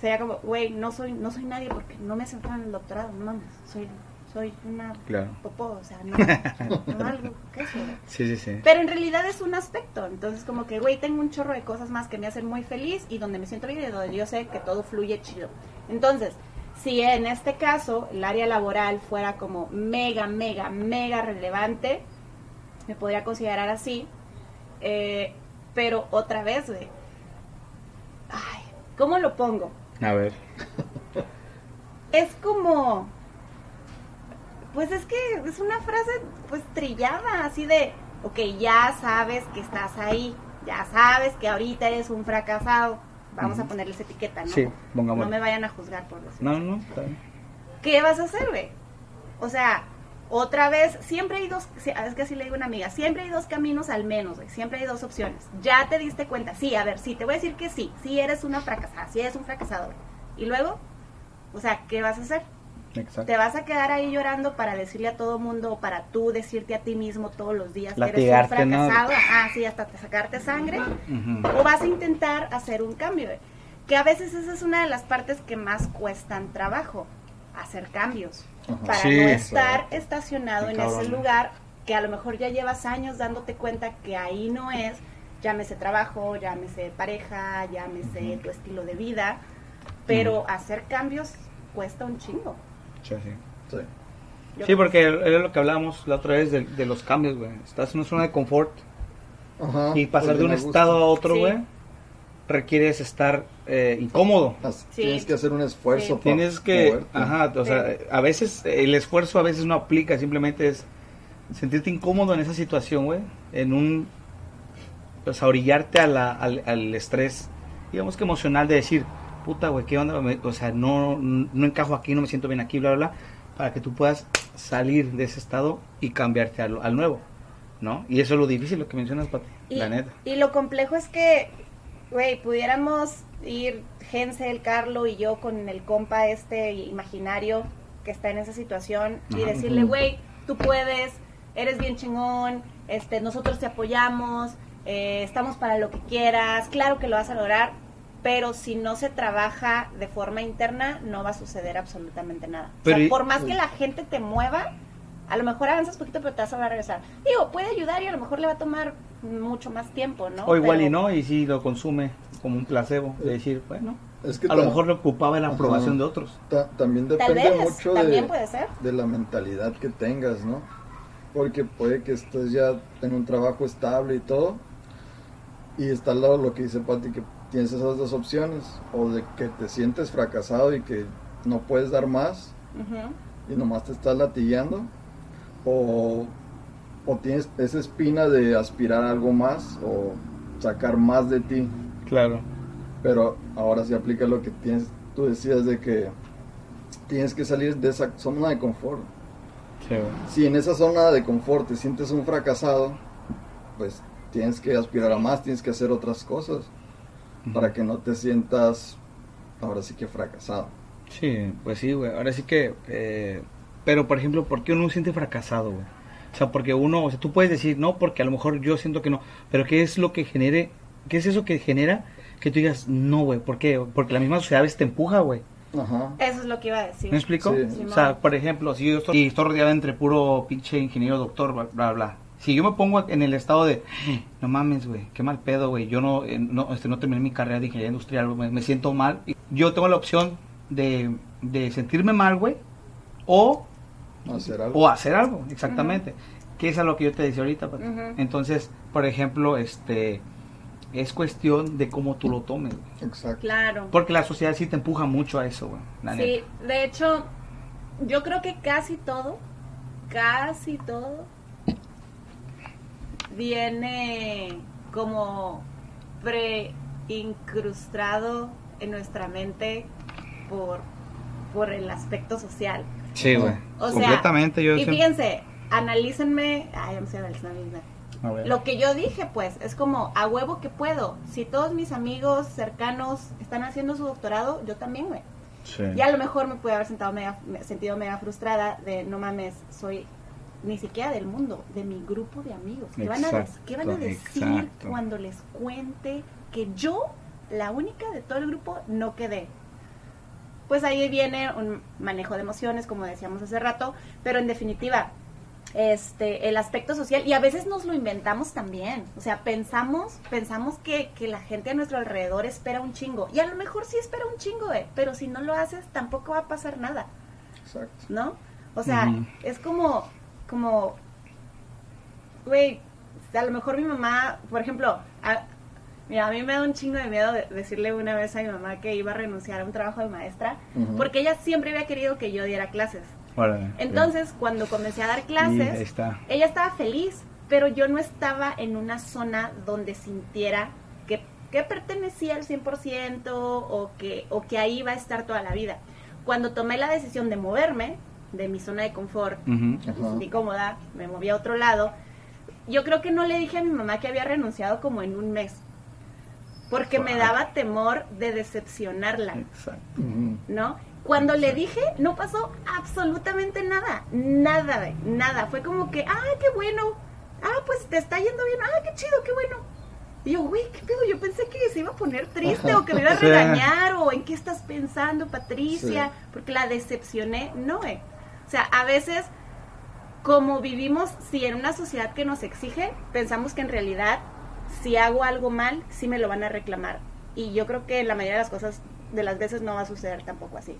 Speaker 2: sería como, güey, no soy, no soy nadie porque no me aceptaron en el doctorado, no mames, soy, soy una
Speaker 1: Claro.
Speaker 2: popó, o sea, no, (laughs) no algo, ¿qué es eso?
Speaker 1: Sí, sí, sí.
Speaker 2: Pero en realidad es un aspecto, entonces como que, güey, tengo un chorro de cosas más que me hacen muy feliz y donde me siento bien y donde yo sé que todo fluye chido. Entonces, si en este caso el área laboral fuera como mega, mega, mega relevante, me podría considerar así, eh, pero otra vez, güey, ay, ¿cómo lo pongo?
Speaker 1: A ver.
Speaker 2: es como pues es que es una frase pues trillada así de ok ya sabes que estás ahí ya sabes que ahorita eres un fracasado vamos a ponerles etiqueta no
Speaker 1: Sí, pongamos.
Speaker 2: no me vayan a juzgar por decir
Speaker 1: No, no, está bien.
Speaker 2: ¿qué vas a hacer güey? o sea otra vez siempre hay dos sí, es que así le digo a una amiga siempre hay dos caminos al menos güey siempre hay dos opciones ya te diste cuenta sí a ver sí te voy a decir que sí sí eres una fracasada sí eres un fracasador y luego o sea qué vas a hacer
Speaker 1: Exacto.
Speaker 2: ¿Te vas a quedar ahí llorando para decirle a todo mundo o para tú decirte a ti mismo todos los días que eres un
Speaker 1: Latigarte, ¿no?
Speaker 2: fracasado? Ah, sí, hasta te sacarte sangre. O vas a intentar hacer un cambio. eh? Que a veces esa es una de las partes que más cuestan trabajo, hacer cambios. Para
Speaker 1: Sí.
Speaker 2: no estar estacionado
Speaker 1: Qué
Speaker 2: en
Speaker 1: cabrón.
Speaker 2: ese lugar que a lo mejor ya llevas años dándote cuenta que ahí no es, llámese trabajo, llámese pareja, llámese tu estilo de vida, pero hacer cambios cuesta un chingo.
Speaker 1: Sí, sí.
Speaker 3: Sí.
Speaker 1: Sí, porque era lo que hablábamos la otra vez de, de los cambios, güey. Estás en una zona de confort
Speaker 3: Ajá,
Speaker 1: y pasar de un estado a otro,
Speaker 2: Sí.
Speaker 1: güey, requieres estar eh, incómodo.
Speaker 2: Sí.
Speaker 3: Tienes que hacer un esfuerzo.
Speaker 2: Sí.
Speaker 3: para
Speaker 1: Tienes que,
Speaker 3: moverte.
Speaker 1: ajá, o sea,
Speaker 2: Sí.
Speaker 1: a veces el esfuerzo a veces no aplica, simplemente es sentirte incómodo en esa situación, güey, en un, pues a orillarte a la- al, al estrés, digamos que emocional de decir, puta, güey, ¿qué onda? O sea, no, no encajo aquí, no me siento bien aquí, bla, bla, bla, para que tú puedas salir de ese estado y cambiarte al, al nuevo, ¿no? Y eso es lo difícil, lo que mencionas, Pati,
Speaker 2: Y,
Speaker 1: la neta.
Speaker 2: y lo complejo es que, güey, pudiéramos ir Gensel, Carlo y yo con el compa este imaginario que está en esa situación y
Speaker 1: Ajá.
Speaker 2: decirle,
Speaker 3: Ujú.
Speaker 2: güey, tú puedes, eres bien chingón, este, nosotros te apoyamos, eh, estamos para lo que quieras, claro que lo vas a lograr, pero si no se trabaja de forma interna, no va a suceder absolutamente nada. o sea, por más que la gente te mueva, a lo mejor avanzas poquito, pero te vas a regresar. Digo, puede ayudar y a lo mejor le va a tomar mucho más tiempo, ¿no?
Speaker 1: O igual
Speaker 2: Pero-
Speaker 1: y no, y si lo consume como un placebo, de decir, bueno,
Speaker 3: Es que
Speaker 1: a lo mejor le ocupaba la
Speaker 3: Ajá.
Speaker 1: aprobación de otros.
Speaker 3: ta- también
Speaker 2: Tal
Speaker 3: depende
Speaker 2: vez,
Speaker 3: mucho
Speaker 2: también
Speaker 3: de,
Speaker 2: puede ser.
Speaker 3: de la mentalidad que tengas, ¿no? Porque puede que estés ya en un trabajo estable y todo, y está al lado lo que dice Pati, que tienes esas dos opciones, o de que te sientes fracasado y que no puedes dar más, y nomás te estás latillando, o, o tienes esa espina de aspirar a algo más, o sacar más de ti.
Speaker 1: Claro.
Speaker 3: Pero ahora se aplica lo que tienes, tú decías de que tienes que salir de esa zona de confort.
Speaker 1: Sí.
Speaker 3: Si en esa zona de confort te sientes un fracasado, pues tienes que aspirar a más, tienes que hacer otras cosas para que no te sientas ahora sí que fracasado.
Speaker 1: Sí, pues sí, güey. Ahora sí que... eh, pero, por ejemplo, ¿por qué uno se siente fracasado, güey? O sea, porque uno... O sea, tú puedes decir, no, porque a lo mejor yo siento que no. Pero ¿qué es lo que genere... ¿Qué es eso que genera que tú digas, no, güey? ¿Por qué? Porque la misma sociedad a veces te empuja, güey.
Speaker 3: Ajá.
Speaker 2: Eso es lo que iba a decir.
Speaker 1: ¿Me explico?
Speaker 3: Sí.
Speaker 1: O sea, por ejemplo, si yo estoy, y estoy rodeado entre puro pinche ingeniero, doctor, bla, bla, bla. Si yo me pongo en el estado de, no mames, güey, qué mal pedo, güey, yo no, eh, no, este, no terminé mi carrera de ingeniería industrial, me, me siento mal. Yo tengo la opción de, de sentirme mal, güey, o,
Speaker 3: Hacer algo.
Speaker 1: o hacer algo, exactamente. Que es a lo que yo te decía ahorita.
Speaker 2: Ujú.
Speaker 1: Entonces, por ejemplo, este, es cuestión de cómo tú lo tomes.
Speaker 3: Exacto.
Speaker 2: Claro.
Speaker 1: Porque la sociedad sí te empuja mucho a eso, güey.
Speaker 2: Sí,
Speaker 1: neta.
Speaker 2: de hecho, yo creo que casi todo, casi todo, viene como preincrustado en nuestra mente por, por el aspecto social.
Speaker 1: Sí, güey.
Speaker 2: O sea,
Speaker 1: Completamente yo
Speaker 2: y
Speaker 1: siempre-
Speaker 2: fíjense, analícenme, ay.
Speaker 1: A ver.
Speaker 2: Lo que yo dije, pues, es como a huevo que puedo. Si todos mis amigos cercanos están haciendo su doctorado, yo también, güey.
Speaker 1: Sí.
Speaker 2: Y a lo mejor me pude haber sentado mega- me- sentido mega frustrada de no mames, soy ni siquiera del mundo, de mi grupo de amigos. ¿Qué, van a, qué van a decir
Speaker 1: exacto.
Speaker 2: cuando les cuente que yo, la única de todo el grupo, no quedé? Pues ahí viene un manejo de emociones, como decíamos hace rato, pero en definitiva, este, el aspecto social, y a veces nos lo inventamos también, o sea, pensamos, pensamos que, que la gente a nuestro alrededor espera un chingo, y a lo mejor sí espera un chingo, eh, pero si no lo haces, tampoco va a pasar nada,
Speaker 3: Exacto.
Speaker 2: ¿no? O sea, es como, como, güey, a lo mejor mi mamá, por ejemplo, a, mira, a mí me da un chingo de miedo de- decirle una vez a mi mamá que iba a renunciar a un trabajo de maestra, porque ella siempre había querido que yo diera clases.
Speaker 1: Órale.
Speaker 2: Entonces, cuando comencé a dar clases,
Speaker 1: está.
Speaker 2: ella estaba feliz, pero yo no estaba en una zona donde sintiera que, que pertenecía al 100% o que, o que ahí iba a estar toda la vida. Cuando tomé la decisión de moverme de mi zona de confort,
Speaker 1: Ujú.
Speaker 2: me sentí cómoda, me moví a otro lado, yo creo que no le dije a mi mamá que había renunciado como en un mes, porque me daba temor de decepcionarla.
Speaker 1: Exacto.
Speaker 2: ¿no? Cuando le dije, no pasó absolutamente nada, nada, nada. Fue como que, ah, qué bueno, ah, pues te está yendo bien, ah, qué chido, qué bueno. Y yo, güey, qué pedo, yo pensé que se iba a poner triste o que me iba a (laughs)
Speaker 1: Sí.
Speaker 2: regañar o en qué estás pensando, Patricia,
Speaker 3: Sí.
Speaker 2: porque la decepcioné, no, eh. O sea, a veces, como vivimos, si en una sociedad que nos exige, pensamos que en realidad, si hago algo mal, sí me lo van a reclamar. Y yo creo que la mayoría de las cosas, de las veces, no va a suceder tampoco así.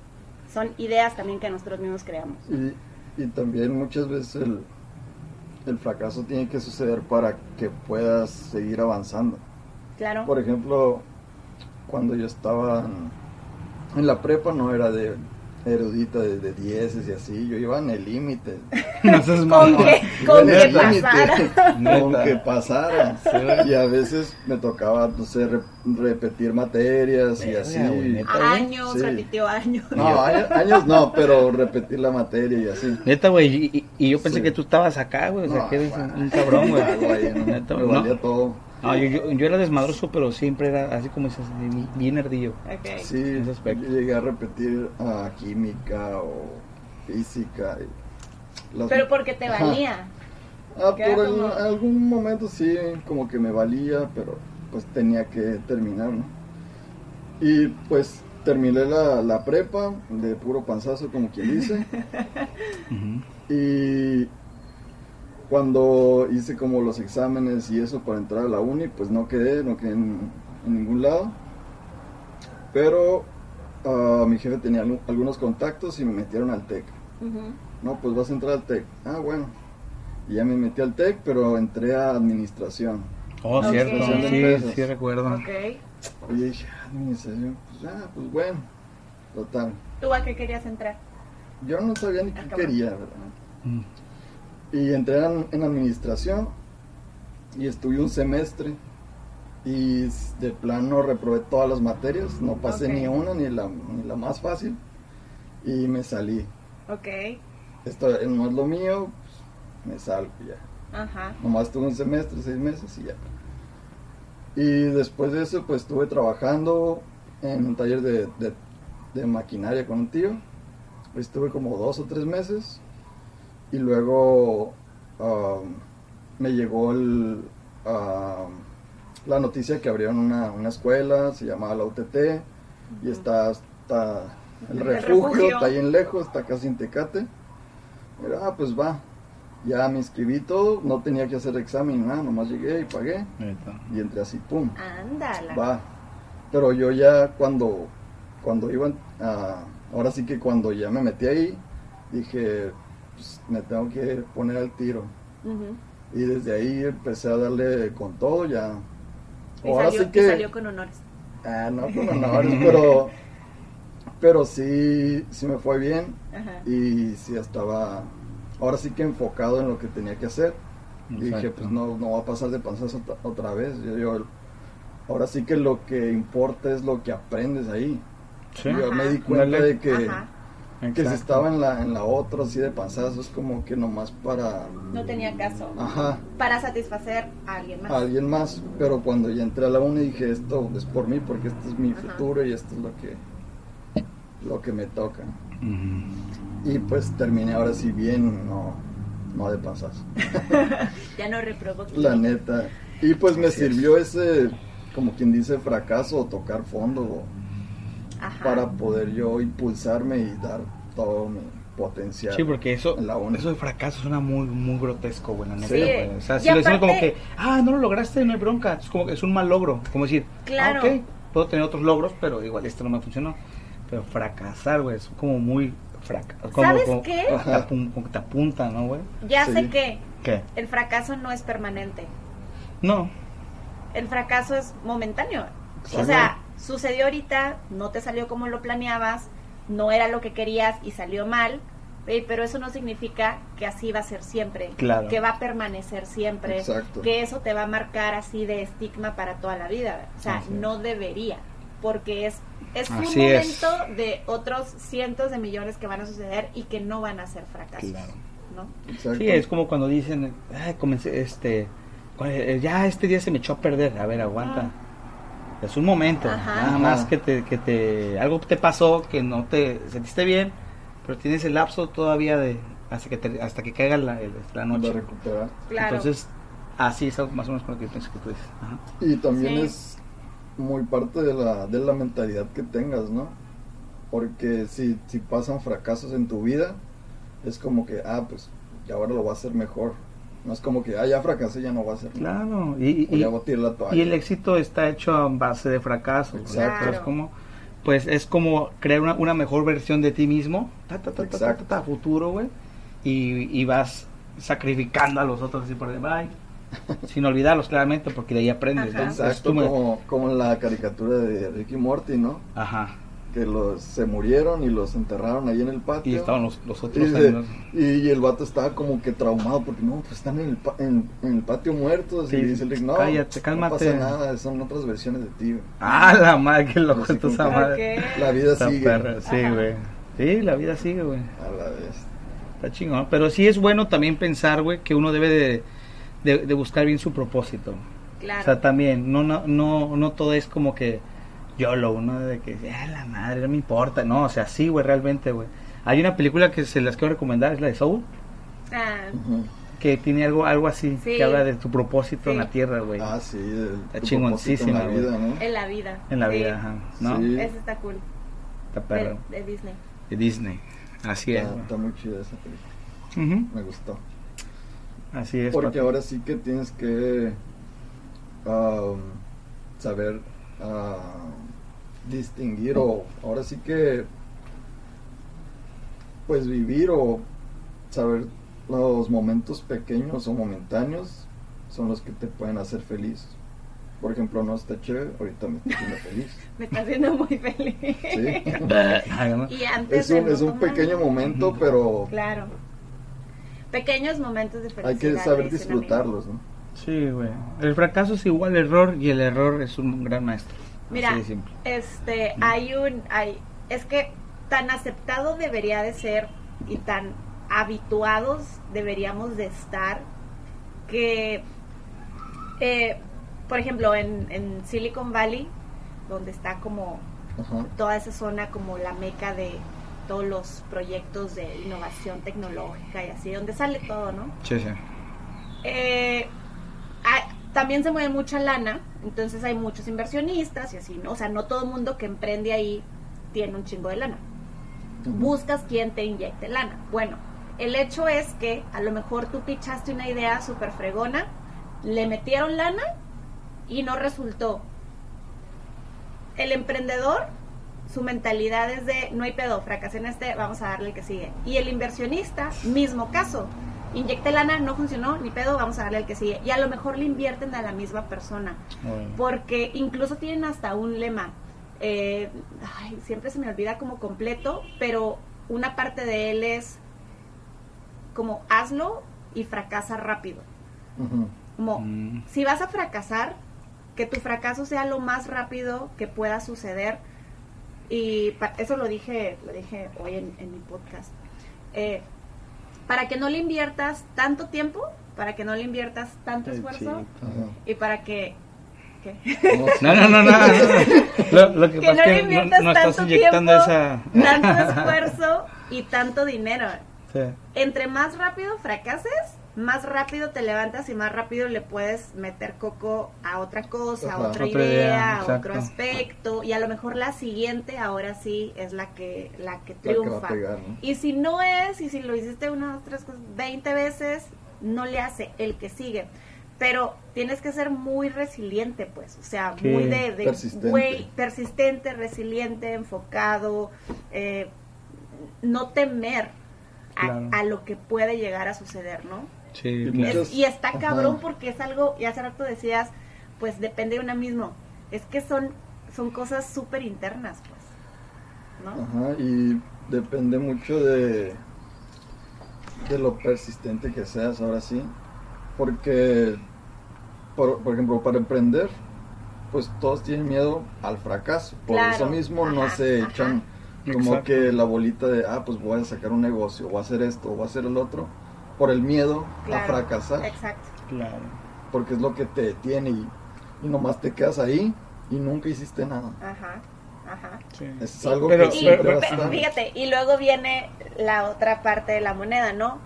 Speaker 2: Son ideas también que nosotros mismos creamos.
Speaker 3: Y, y también muchas veces el, el fracaso tiene que suceder para que puedas seguir avanzando.
Speaker 2: Claro.
Speaker 3: Por ejemplo, cuando yo estaba en, en la prepa no era de erudita de, de dieces y así, yo iba en el límite. (laughs)
Speaker 1: No
Speaker 2: Con que, con que pasara.
Speaker 3: Con que pasara. Y a veces me tocaba, no sé, repetir materias y así.
Speaker 2: Años,
Speaker 3: Sí.
Speaker 2: repitió años.
Speaker 3: No, años, años no, pero repetir la materia y así.
Speaker 1: Neta, güey, y, yo pensé
Speaker 3: Sí.
Speaker 1: que tú estabas acá, güey, o sea,
Speaker 3: No,
Speaker 1: que eres un, cabrón, güey.
Speaker 3: Ah, no,
Speaker 1: Neta,
Speaker 3: me
Speaker 1: no.
Speaker 3: valía todo.
Speaker 1: No, yo, yo, yo era desmadroso, pero siempre era así como dices, bien- ardillo.
Speaker 2: Ok.
Speaker 3: Sí,
Speaker 1: En ese aspecto.
Speaker 3: yo llegué a repetir ah, química o física. y las-
Speaker 2: Pero porque te valía.
Speaker 3: Ah, por
Speaker 2: como-
Speaker 3: algún momento sí, como que me valía, pero pues tenía que terminar, ¿no? Y pues terminé la, la prepa de puro panzazo, como quien dice. (laughs) Y cuando hice como los exámenes y eso para entrar a la uni, pues no quedé, no quedé en, en ningún lado. Pero ah, mi jefe tenía algu- algunos contactos y me metieron al TEC. No, pues vas a entrar al TEC. Ah, bueno. Y ya me metí al TEC, pero entré a administración.
Speaker 1: Oh, cierto, sí, sí recuerdo.
Speaker 2: Ok.
Speaker 3: Y dije, "Ah, administración, pues ah, pues bueno. Total.
Speaker 2: ¿Tú a qué querías entrar?
Speaker 3: Yo no sabía ni qué
Speaker 2: Acabó.
Speaker 3: quería, ¿verdad?
Speaker 1: Mm.
Speaker 3: Y entré en, en administración y estuve un semestre y de plano reprobé todas las materias, no pasé ni una ni la, ni la más fácil y me salí.
Speaker 2: Ok.
Speaker 3: Esto no es lo mío, pues, me salgo ya.
Speaker 2: Ajá.
Speaker 3: Nomás tuve un semestre, seis meses y ya. Y después de eso pues estuve trabajando en un taller de, de- de maquinaria con un tío. Estuve como dos o tres meses y luego um, me llegó el, um, la noticia que abrieron una, una escuela, se llamaba la UTT y está, está el
Speaker 2: El
Speaker 3: refugio, está bien lejos, está casi en Tecate. Pero, ah, pues va. Ya me inscribí todo, no tenía que hacer examen nada, nomás llegué y pagué. Y entré así, pum,
Speaker 2: Ándala.
Speaker 3: va. Pero yo ya cuando, cuando iban a, ahora sí que cuando ya me metí ahí, dije, pues me tengo que poner al tiro. Y desde ahí empecé a darle con todo ya.
Speaker 2: Y,
Speaker 3: Ahora
Speaker 2: salió,
Speaker 3: sí
Speaker 2: y
Speaker 3: que...
Speaker 2: salió con honores.
Speaker 3: Ah, no con (laughs) honores, pero, pero sí, sí me fue bien
Speaker 2: Ajá.
Speaker 3: y sí estaba, ahora sí que enfocado en lo que tenía que hacer. Y dije, pues no, no va a pasar de panzazo otra, otra vez. Yo, yo- ahora sí que lo que importa es lo que aprendes ahí.
Speaker 1: Sí.
Speaker 3: Yo me
Speaker 2: Ajá.
Speaker 3: di cuenta de que,
Speaker 2: Ajá.
Speaker 3: que si estaba en la, en la otra así de panzazo es como que nomás para,
Speaker 2: No tenía caso.
Speaker 3: ajá,
Speaker 2: Para satisfacer a alguien más.
Speaker 3: a alguien más. Pero cuando ya entré a la uni dije, esto es por mí porque este es mi
Speaker 2: Ajá.
Speaker 3: futuro y esto es lo que, lo que me toca. Y pues terminé ahora sí bien, no, no de panzazo. (laughs)
Speaker 2: Ya no reprobó.
Speaker 3: La neta. Y pues me sirvió ese, como quien dice, fracaso o tocar fondo
Speaker 2: Ajá.
Speaker 3: para poder yo impulsarme y dar todo mi potencial.
Speaker 1: Sí, porque eso,
Speaker 3: la
Speaker 1: eso de fracaso suena muy, muy grotesco, la neta,
Speaker 3: Sí.
Speaker 1: güey. O sea, si lo decimos como
Speaker 2: aparte-
Speaker 1: que, ah, no lo lograste, no hay bronca. Es como que es un mal logro. Como decir,
Speaker 2: Claro.
Speaker 1: ah, ok, puedo tener otros logros, pero igual este no me funcionó. Pero fracasar, güey, es como muy fracaso. Como,
Speaker 2: ¿Sabes
Speaker 1: como-
Speaker 2: qué?
Speaker 1: como que te apunta, ¿no, güey?
Speaker 2: Ya
Speaker 3: Sí.
Speaker 2: sé que
Speaker 1: ¿Qué?
Speaker 2: el fracaso no es permanente.
Speaker 1: No.
Speaker 2: El fracaso es momentáneo.
Speaker 3: Sí.
Speaker 2: O sea, sucedió ahorita, no te salió como lo planeabas, no era lo que querías y salió mal, eh, pero eso no significa que así va a ser siempre,
Speaker 1: Claro.
Speaker 2: que va a permanecer siempre,
Speaker 3: Exacto.
Speaker 2: que eso te va a marcar así de estigma para toda la vida. O sea,
Speaker 1: Así
Speaker 2: no debería, porque es, es un
Speaker 1: Así es.
Speaker 2: momento de otros cientos de millones que van a suceder y que no van a ser fracasos.
Speaker 1: Claro.
Speaker 2: ¿no?
Speaker 1: Sí, es como cuando dicen, ay, comencé, este, eh, ya este día se me echó a perder. A ver, aguanta. Es un momento,
Speaker 2: Ajá.
Speaker 1: nada
Speaker 3: Ajá.
Speaker 1: más que te, que te, algo te pasó que no te sentiste bien, pero tienes el lapso todavía de, hasta que te- hasta que caiga la, la noche.
Speaker 2: Claro.
Speaker 1: Entonces, así es algo más o menos con lo que pienso que tú dices. Ajá.
Speaker 3: Y también
Speaker 2: Sí.
Speaker 3: es muy parte de la, de la mentalidad que tengas, ¿no? Porque si, si pasan fracasos en tu vida, es como que, ah, pues, ahora lo va a hacer mejor. No es como que, ah, ya fracasé, ya no va a hacer nada.
Speaker 1: Claro, y, y,
Speaker 3: ya voy a tirar la toalla.
Speaker 1: y el éxito está hecho a base de fracasos.
Speaker 3: Exacto.
Speaker 1: ¿verdad? Es como, pues es como crear una, una mejor versión de ti mismo, ta, ta, ta, ta, ta, ta, futuro, güey, y, y vas sacrificando a los otros así por de bye, (laughs) sin olvidarlos claramente, porque de ahí aprendes,
Speaker 3: Exacto,
Speaker 1: como-
Speaker 3: como, la caricatura de Ricky Morty, ¿no?
Speaker 1: Ajá,
Speaker 3: Que los se murieron y los enterraron ahí en el patio.
Speaker 1: y estaban los, los
Speaker 3: Y,
Speaker 1: otros
Speaker 3: y- y el vato estaba como que traumado porque no, pues están en el, pa- en, en el patio muertos.
Speaker 1: Sí,
Speaker 3: y dice no,
Speaker 1: cállate, cálmate.
Speaker 3: no pasa nada, son otras versiones de ti. güey".
Speaker 1: Ah, la madre, qué loco está esa madre.
Speaker 3: La vida
Speaker 1: Esta
Speaker 3: sigue
Speaker 1: perra, sí,
Speaker 2: Ajá.
Speaker 1: güey. Sí, la vida sigue, güey.
Speaker 3: a la vez.
Speaker 1: Está chingón. Pero sí es bueno también pensar, güey, que uno debe de, de, de buscar bien su propósito.
Speaker 2: Claro.
Speaker 1: O sea, también, no, no, no, no todo es como que YOLO, uno de que, ah, la madre, no me importa. No, o sea, sí, güey, realmente, güey. Hay una película que se las quiero recomendar, es la de Soul,
Speaker 2: Ah,
Speaker 1: que tiene algo, algo así,
Speaker 2: Sí.
Speaker 1: que habla de tu propósito en la tierra, güey.
Speaker 3: Ah, sí, el,
Speaker 1: Está chingoncísima,
Speaker 3: en la vida, ¿no?
Speaker 2: en la vida.
Speaker 1: en la
Speaker 2: Sí.
Speaker 1: vida, ajá. ¿No?
Speaker 3: Sí.
Speaker 2: Ese está cool.
Speaker 1: Está perro.
Speaker 2: De, de Disney.
Speaker 1: De Disney. Así es,
Speaker 3: Está, muy chida esa película, me gustó.
Speaker 1: Así es.
Speaker 3: Porque
Speaker 1: papi.
Speaker 3: ahora sí que tienes que um, saber ah, distinguir o ahora sí que pues vivir o saber los momentos pequeños o momentáneos son los que te pueden hacer feliz. Por ejemplo, no está chévere, ahorita me estoy haciendo feliz. (laughs)
Speaker 2: Me está haciendo muy feliz.
Speaker 3: Sí. (laughs)
Speaker 2: Y antes
Speaker 3: Es un, es un pequeño momento, pero
Speaker 2: Claro. Pequeños momentos de felicidad.
Speaker 3: hay que saber disfrutarlos, ¿no?
Speaker 1: Sí, güey. El fracaso es igual error y el error es un gran maestro.
Speaker 2: Mira,
Speaker 1: Así de simple.
Speaker 2: este, hay un, hay, es que tan aceptado debería de ser y tan habituados deberíamos de estar que, eh, por ejemplo, en, en Silicon Valley, donde está como
Speaker 3: Ajá.
Speaker 2: toda esa zona como la meca de todos los proyectos de innovación tecnológica y así, donde sale todo, ¿no?
Speaker 1: Sí, sí.
Speaker 2: Eh, hay- también se mueve mucha lana, entonces hay muchos inversionistas y así, ¿no? O sea, no todo el mundo que emprende ahí tiene un chingo de lana. buscas quien te inyecte lana. Bueno, el hecho es que a lo mejor tú pichaste una idea súper fregona, le metieron lana y no resultó. El emprendedor, su mentalidad es de no hay pedo, fracasé en este, vamos a darle el que sigue. Y el inversionista, mismo caso. Inyecté lana, no funcionó, ni pedo, vamos a darle el que sigue. Y a lo mejor le invierten a la misma persona.
Speaker 1: Bueno.
Speaker 2: Porque incluso tienen hasta un lema. eh, ay, siempre se me olvida como completo, pero una parte de él es como hazlo y fracasa rápido. Como,
Speaker 1: Mm.
Speaker 2: si vas a fracasar, que tu fracaso sea lo más rápido que pueda suceder. Y pa- eso lo dije, lo dije hoy en, en mi podcast. Eh, para que no le inviertas tanto tiempo, para que no le inviertas tanto esfuerzo
Speaker 1: chico.
Speaker 2: Y para que... ¿qué?
Speaker 3: No,
Speaker 1: No, no, no, no. no. Lo, lo que
Speaker 2: que
Speaker 1: pasa
Speaker 2: no le inviertas
Speaker 1: no
Speaker 2: tanto tiempo,
Speaker 1: esa.
Speaker 2: tanto (laughs) esfuerzo y tanto dinero.
Speaker 1: Sí.
Speaker 2: Entre más rápido fracases, más rápido te levantas y más rápido le puedes meter coco a otra cosa, a otra,
Speaker 1: Otra
Speaker 2: idea,
Speaker 1: idea,
Speaker 2: a otro aspecto y a lo mejor la siguiente ahora sí es la que la que
Speaker 3: La
Speaker 2: triunfa.
Speaker 3: pegar, ¿no?
Speaker 2: Y si no es, y si lo hiciste una, dos, tres, cosas, 20 veces, no le hace el que sigue. Pero tienes que ser muy resiliente, pues. O sea, muy de, de
Speaker 3: Persistente.
Speaker 2: güey, persistente, resiliente, enfocado, eh, no temer a,
Speaker 1: Claro.
Speaker 2: a lo que puede llegar a suceder, ¿no?
Speaker 1: Sí,
Speaker 3: Y
Speaker 1: claro.
Speaker 2: Es-
Speaker 3: Muchos-
Speaker 2: y está
Speaker 3: ajá.
Speaker 2: cabrón porque es algo, y hace rato decías, pues depende de una mismo. Es que son, son cosas súper internas, pues. ¿No?
Speaker 3: Ajá, y depende mucho de, de lo persistente que seas, ahora sí. Porque, por, por ejemplo, para emprender, pues todos tienen miedo al fracaso. Por
Speaker 2: Claro,
Speaker 3: eso mismo no se
Speaker 2: ajá.
Speaker 3: echan como
Speaker 1: Exacto.
Speaker 3: que la bolita de, ah, pues voy a sacar un negocio, o a hacer esto, o a hacer el otro, por el miedo a fracasar.
Speaker 2: Exacto.
Speaker 1: Claro.
Speaker 3: Porque es lo que te detiene y, y nomás te quedas ahí y nunca hiciste nada.
Speaker 2: Ajá.
Speaker 1: Sí.
Speaker 3: Es algo
Speaker 1: Pero-
Speaker 3: que
Speaker 1: pero-
Speaker 3: va a
Speaker 2: pe-
Speaker 3: estar.
Speaker 2: fíjate, y luego viene la otra parte de la moneda, ¿no?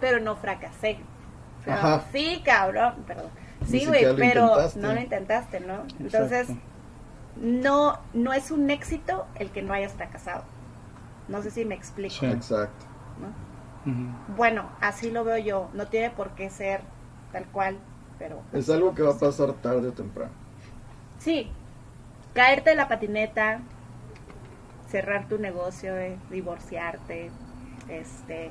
Speaker 2: Pero no fracasé. Pero,
Speaker 3: Ajá.
Speaker 2: sí, cabrón, perdón. Sí, güey, pero
Speaker 3: intentaste.
Speaker 2: no lo intentaste, ¿no? Entonces, no, no es un éxito el que no hayas fracasado. No sé si me explico.
Speaker 1: Sí.
Speaker 3: Exacto.
Speaker 2: ¿no? Bueno, así lo veo yo. No tiene por qué ser tal cual, pero
Speaker 3: Es algo que va a pasar tarde o temprano.
Speaker 2: sí, caerte de la patineta, cerrar tu negocio, eh, divorciarte, este,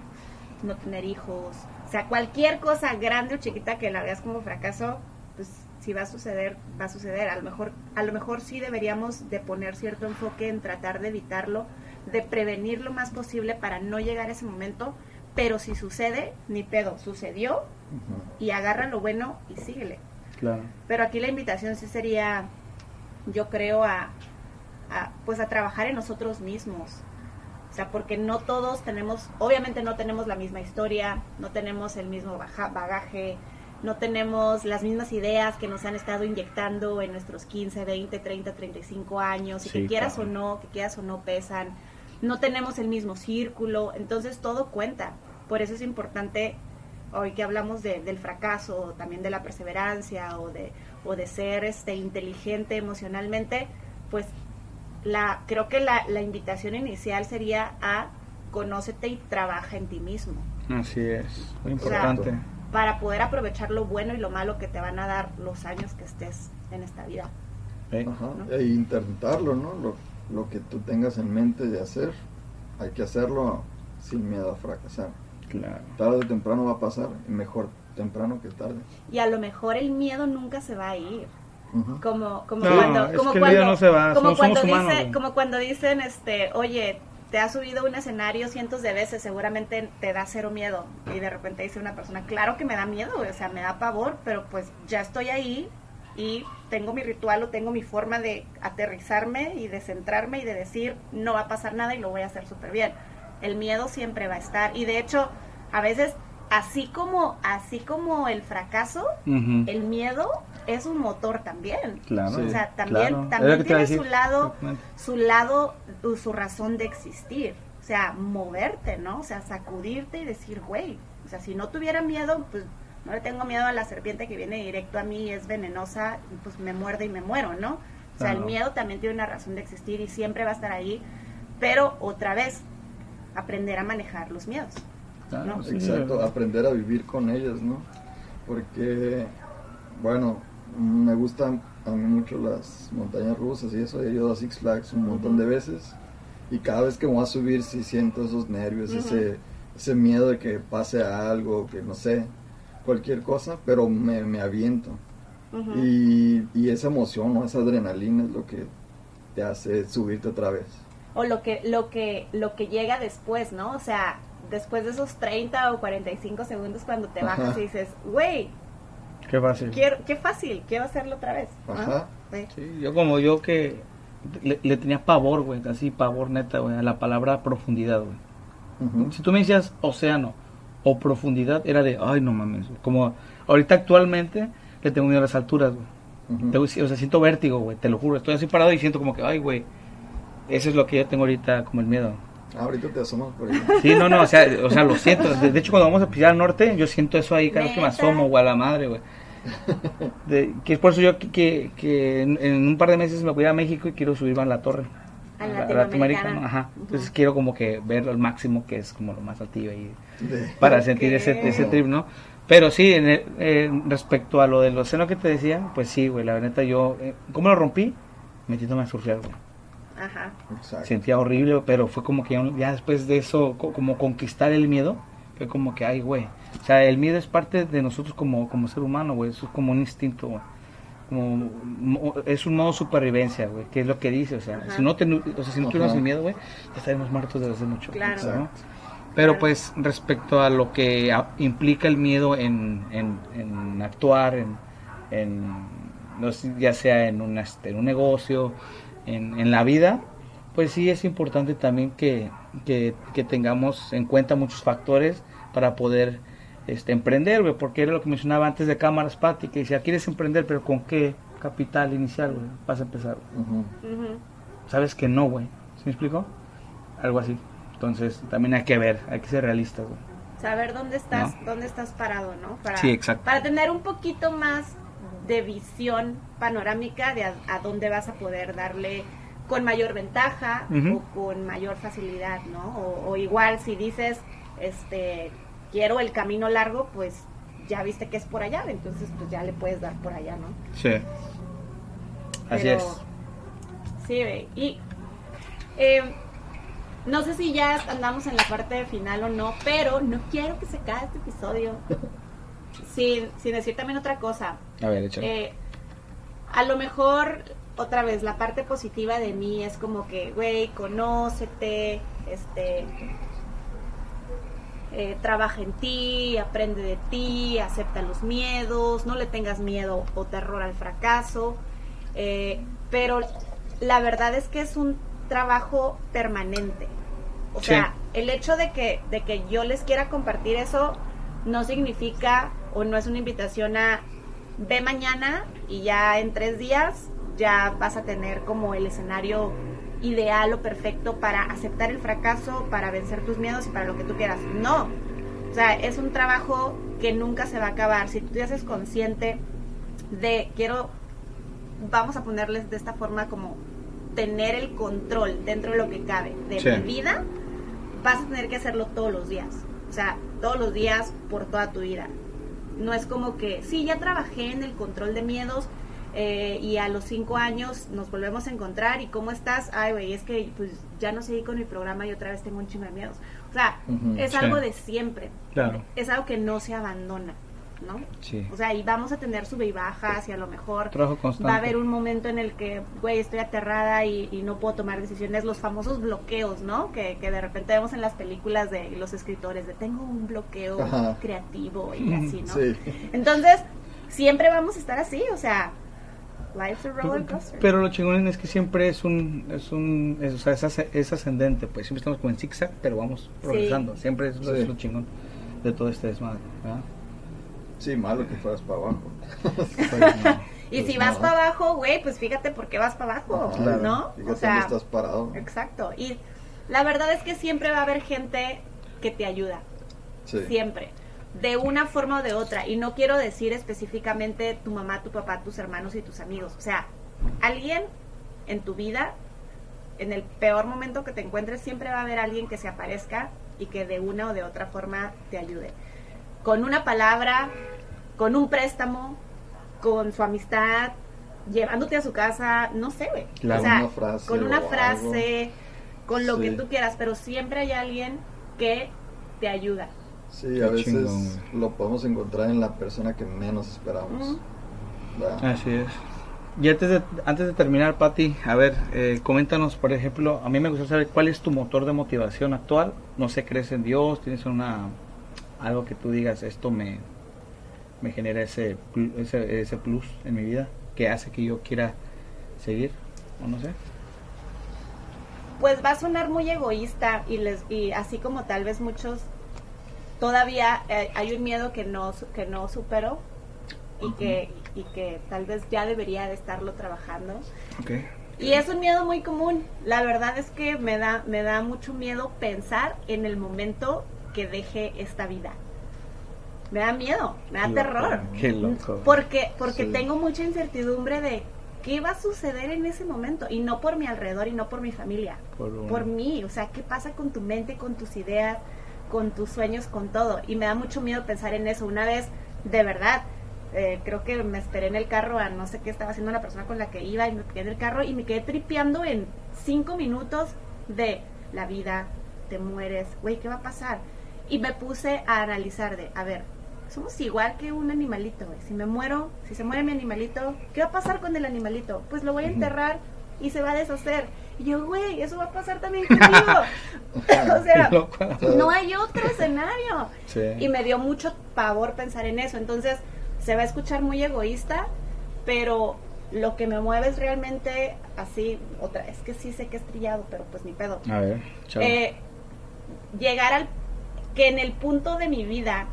Speaker 2: no tener hijos, o sea, cualquier cosa grande o chiquita que la veas como fracaso, pues si va a suceder, va a suceder. A lo mejor, a lo mejor sí deberíamos de poner cierto enfoque en tratar de evitarlo, de prevenir lo más posible para no llegar a ese momento, pero si sucede, ni pedo, sucedió y agarra lo bueno y síguele.
Speaker 1: Claro.
Speaker 2: Pero aquí la invitación sí sería, yo creo, a, a, pues a trabajar en nosotros mismos. O sea, porque no todos tenemos, obviamente no tenemos la misma historia, no tenemos el mismo baja- bagaje, no tenemos las mismas ideas que nos han estado inyectando en nuestros 15, 20, 30, 35 años, y
Speaker 1: Sí,
Speaker 2: que quieras
Speaker 1: claro.
Speaker 2: o no, que quieras o no pesan. No tenemos el mismo círculo, entonces todo cuenta. Por eso es importante hoy que hablamos de- del fracaso, también de la perseverancia o de, o de ser este, inteligente emocionalmente, pues la, creo que la, la invitación inicial sería a conócete y trabaja en ti mismo
Speaker 1: Así es. Muy
Speaker 2: O sea,
Speaker 1: importante.
Speaker 2: para poder aprovechar lo bueno y lo malo que te van a dar los años que estés en esta vida.
Speaker 1: ¿eh?
Speaker 3: Ajá,
Speaker 2: ¿no?
Speaker 3: E intentarlo, ¿no? Lo, lo que tú tengas en mente de hacer, hay que hacerlo sin miedo a fracasar.
Speaker 1: Claro.
Speaker 3: Tarde o temprano va a pasar, mejor temprano que tarde.
Speaker 2: Y a lo mejor el miedo nunca se va a ir. Como como
Speaker 1: No,
Speaker 2: cuando como cuando
Speaker 1: miedo no se va,
Speaker 2: como
Speaker 1: somos-
Speaker 2: cuando
Speaker 1: somos humanos,
Speaker 2: dice
Speaker 1: güey.
Speaker 2: como cuando dicen este oye te has subido a un escenario cientos de veces seguramente te da cero miedo y de repente dice una persona claro que me da miedo o sea me da pavor pero pues ya estoy ahí y tengo mi ritual o tengo mi forma de aterrizarme y de centrarme y de decir no va a pasar nada y lo voy a hacer súper bien el miedo siempre va a estar y de hecho a veces así como así como el fracaso el miedo es un motor también.
Speaker 1: Claro.
Speaker 3: Sí.
Speaker 2: O sea, también,
Speaker 1: claro.
Speaker 2: También tiene su lado, su lado, su razón de existir. O sea, moverte, ¿no? O sea, sacudirte y decir, güey, o sea, si no tuviera miedo, pues no le tengo miedo a la serpiente que viene directo a mí y es venenosa, y pues me muerde y me muero, ¿no? O sea, el miedo también tiene una razón de existir y siempre va a estar ahí. Pero otra vez, aprender a manejar los miedos. ¿no?
Speaker 3: Exacto, aprender a vivir con ellos, ¿no? Porque, bueno, me gustan a mí mucho las montañas rusas y eso, he ido a Six Flags un montón de veces y cada vez que me voy a subir sí siento esos nervios, ese, ese miedo de que pase algo, que no sé, cualquier cosa, pero me, me aviento. y, y, esa emoción o esa adrenalina es lo que te hace subirte otra vez.
Speaker 2: O lo que, lo que, lo que llega después, ¿no? O sea, después de esos 30 o 45 segundos cuando te bajas y dices, güey,
Speaker 1: qué fácil.
Speaker 2: Quiero, qué fácil, quiero hacerlo otra vez.
Speaker 1: Ajá. Sí. yo como yo que le, tenía pavor, güey, así pavor neta, güey, a la palabra profundidad, güey. Si tú me decías océano o profundidad, era de, ay, no mames, como ahorita actualmente le tengo miedo a las alturas, güey. O sea, siento vértigo, güey, te lo juro. Estoy así parado y siento como que, ay, güey, eso es lo que yo tengo ahorita como el miedo.
Speaker 3: Ah, ahorita te asomas por ahí.
Speaker 1: Sí, no, no, o sea, o sea lo siento. De, hecho, cuando vamos a pisar al norte, yo siento eso ahí cada vez que me asomo, güey, a la madre, güey. que es por eso yo que, que, en, un par de meses me voy a México y quiero subirme a la torre.
Speaker 2: A la Latinoamericana.
Speaker 1: Ajá. Entonces quiero como que verlo al máximo, que es como lo más altivo ahí, para sentir ese, ese trip, ¿no? Pero sí, en respecto a lo del océano que te decía, pues sí, güey, la neta yo, eh, ¿cómo lo rompí? Metiéndome a surfear, güey. Ajá. Sentía horrible, pero fue como que ya, después de eso, como conquistar el miedo, fue como que, ay, güey. O sea, el miedo es parte de nosotros como, como ser humano, güey. Eso es como un instinto, güey. Como, es un modo de supervivencia, güey, que es lo que dice, o sea, si no, te, o sea, si no tuviéramos el miedo, güey, ya estaríamos muertos desde hace mucho.
Speaker 2: Claro.
Speaker 1: Pero pues respecto a lo que implica el miedo en, en, en actuar, en, en no sé, ya sea en, una, este, en un negocio, en, en la vida, pues sí es importante también que, que, tengamos en cuenta muchos factores para poder este, emprender, güey, porque era lo que mencionaba antes de cámaras, Pati, que decía, ¿quieres emprender, pero con qué capital inicial, güey? Vas a empezar. Sabes que no, güey. ¿Se me explicó? Algo así. Entonces, también hay que ver, hay que ser realistas, güey.
Speaker 2: Saber dónde estás, dónde estás parado, ¿no?
Speaker 1: Para, sí, exacto.
Speaker 2: Para tener un poquito más de visión panorámica de a, dónde vas a poder darle con mayor ventaja o con mayor facilidad, ¿no? O, igual si dices, este, quiero el camino largo, pues ya viste que es por allá, entonces pues ya le puedes dar por allá, ¿no?
Speaker 1: Sí. Así es.
Speaker 2: Sí, y eh, no sé si ya andamos en la parte final o no, pero no quiero que se caiga este episodio sin, sin decir también otra cosa.
Speaker 1: A ver,
Speaker 2: eh, a lo mejor, otra vez, la parte positiva de mí es como que, güey, conócete, este, eh, trabaja en ti, aprende de ti, acepta los miedos, no le tengas miedo o terror al fracaso. Eh, pero la verdad es que es un trabajo permanente. O sea, el hecho de que, de que yo les quiera compartir eso no significa o no es una invitación a ve mañana y ya en tres días ya vas a tener como el escenario ideal o perfecto para aceptar el fracaso, para vencer tus miedos y para lo que tú quieras. No, o sea, es un trabajo que nunca se va a acabar. Si tú te haces consciente de, quiero, vamos a ponerles de esta forma como tener el control dentro de lo que cabe de mi vida, vas a tener que hacerlo todos los días. O sea, todos los días por toda tu vida. No es como que, sí, ya trabajé en el control de miedos eh, y a los cinco años nos volvemos a encontrar y ¿cómo estás? Ay, güey, es que pues ya no seguí con mi programa y otra vez tengo un chingo de miedos. O sea, es algo de siempre.
Speaker 1: Claro.
Speaker 2: Es algo que no se abandona. ¿No?
Speaker 1: Sí.
Speaker 2: O sea, y vamos a tener sube y bajas y a lo mejor
Speaker 1: va
Speaker 2: a haber un momento en el que, güey, estoy aterrada y, no puedo tomar decisiones, los famosos bloqueos, ¿no? Que, que, de repente vemos en las películas de los escritores, de tengo un bloqueo creativo y (laughs) así, ¿no? Sí. Entonces, siempre vamos a estar así, o sea, life's a roller coaster.
Speaker 1: Pero lo chingón es que siempre es un, es un, o sea, es, ascendente, pues siempre estamos como en zigzag, pero vamos progresando, siempre es, es, lo chingón de todo este desmadre, ¿verdad?
Speaker 3: Sí, malo que fueras para abajo. (laughs) (laughs)
Speaker 2: y si vas para abajo, güey, pues fíjate por qué vas para abajo, ¿no?
Speaker 3: Fíjate o sea, estás parado.
Speaker 2: Exacto. Y la verdad es que siempre va a haber gente que te ayuda. Siempre. De una forma o de otra. Y no quiero decir específicamente tu mamá, tu papá, tus hermanos y tus amigos. O sea, alguien en tu vida en el peor momento que te encuentres siempre va a haber alguien que se aparezca y que de una o de otra forma te ayude. Con una palabra, con un préstamo, con su amistad, llevándote a su casa, no sé, güey.
Speaker 1: Claro.
Speaker 2: O sea,
Speaker 3: Una frase
Speaker 2: con una
Speaker 3: o
Speaker 2: frase, con lo que tú quieras, pero siempre hay alguien que te ayuda.
Speaker 3: Sí,
Speaker 1: Qué
Speaker 3: a veces
Speaker 1: chingón,
Speaker 3: lo podemos encontrar en la persona que menos esperamos.
Speaker 1: Así es. Y antes de, antes de terminar, Pati, a ver, eh, coméntanos, por ejemplo, a mí me gustaría saber cuál es tu motor de motivación actual. No sé, crees en Dios, tienes una algo que tú digas, esto me, me genera ese, ese, ese plus en mi vida que hace que yo quiera seguir, o no sé.
Speaker 2: Pues va a sonar muy egoísta y les y así como tal vez muchos todavía eh, hay un miedo que no que no supero y que y que tal vez ya debería de estarlo trabajando.
Speaker 1: Okay.
Speaker 2: Y es un miedo muy común. La verdad es que me da, me da mucho miedo pensar en el momento que deje esta vida. Me da miedo, me da
Speaker 1: Qué
Speaker 2: terror.
Speaker 1: loco, Qué loco.
Speaker 2: Porque, porque
Speaker 3: Sí.
Speaker 2: tengo mucha incertidumbre de qué va a suceder en ese momento. Y no por mi alrededor y no por mi familia.
Speaker 1: Por un-
Speaker 2: Por mí. O sea, qué pasa con tu mente, con tus ideas, con tus sueños, con todo. Y me da mucho miedo pensar en eso. Una vez, de verdad, eh, creo que me esperé en el carro a no sé qué estaba haciendo la persona con la que iba y me quedé en el carro y me quedé tripeando en cinco minutos de la vida, te mueres, güey, ¿qué va a pasar? Y me puse a analizar de, a ver, somos igual que un animalito, güey. Si me muero, si se muere mi animalito, ¿qué va a pasar con el animalito? Pues lo voy a enterrar y se va a deshacer. Y yo, güey, eso va a pasar también conmigo. (laughs) (laughs) o sea, no hay otro escenario.
Speaker 1: Sí.
Speaker 2: Y me dio mucho pavor pensar en eso. Entonces, se va a escuchar muy egoísta, pero lo que me mueve es realmente así, otra, es que sí sé que es trillado, pero pues ni pedo.
Speaker 1: A ver, chao.
Speaker 2: Eh, llegar al que en el punto de mi vida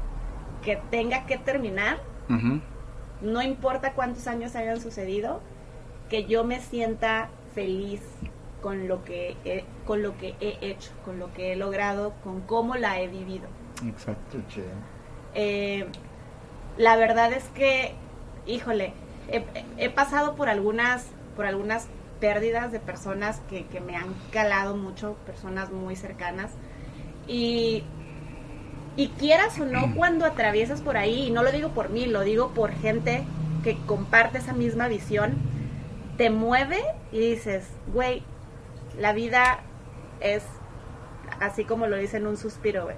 Speaker 2: que tenga que terminar, no importa cuántos años hayan sucedido, que yo me sienta feliz con lo que he, con lo que he hecho, con lo que he logrado, con cómo la he vivido.
Speaker 1: Exacto.
Speaker 2: Eh, la verdad es que, híjole, he, he pasado por algunas, por algunas pérdidas de personas que, que me han calado mucho, personas muy cercanas. Y, y quieras o no, cuando atraviesas por ahí, y no lo digo por mí, lo digo por gente que comparte esa misma visión, te mueve y dices, güey, la vida es así como lo dicen un suspiro, güey.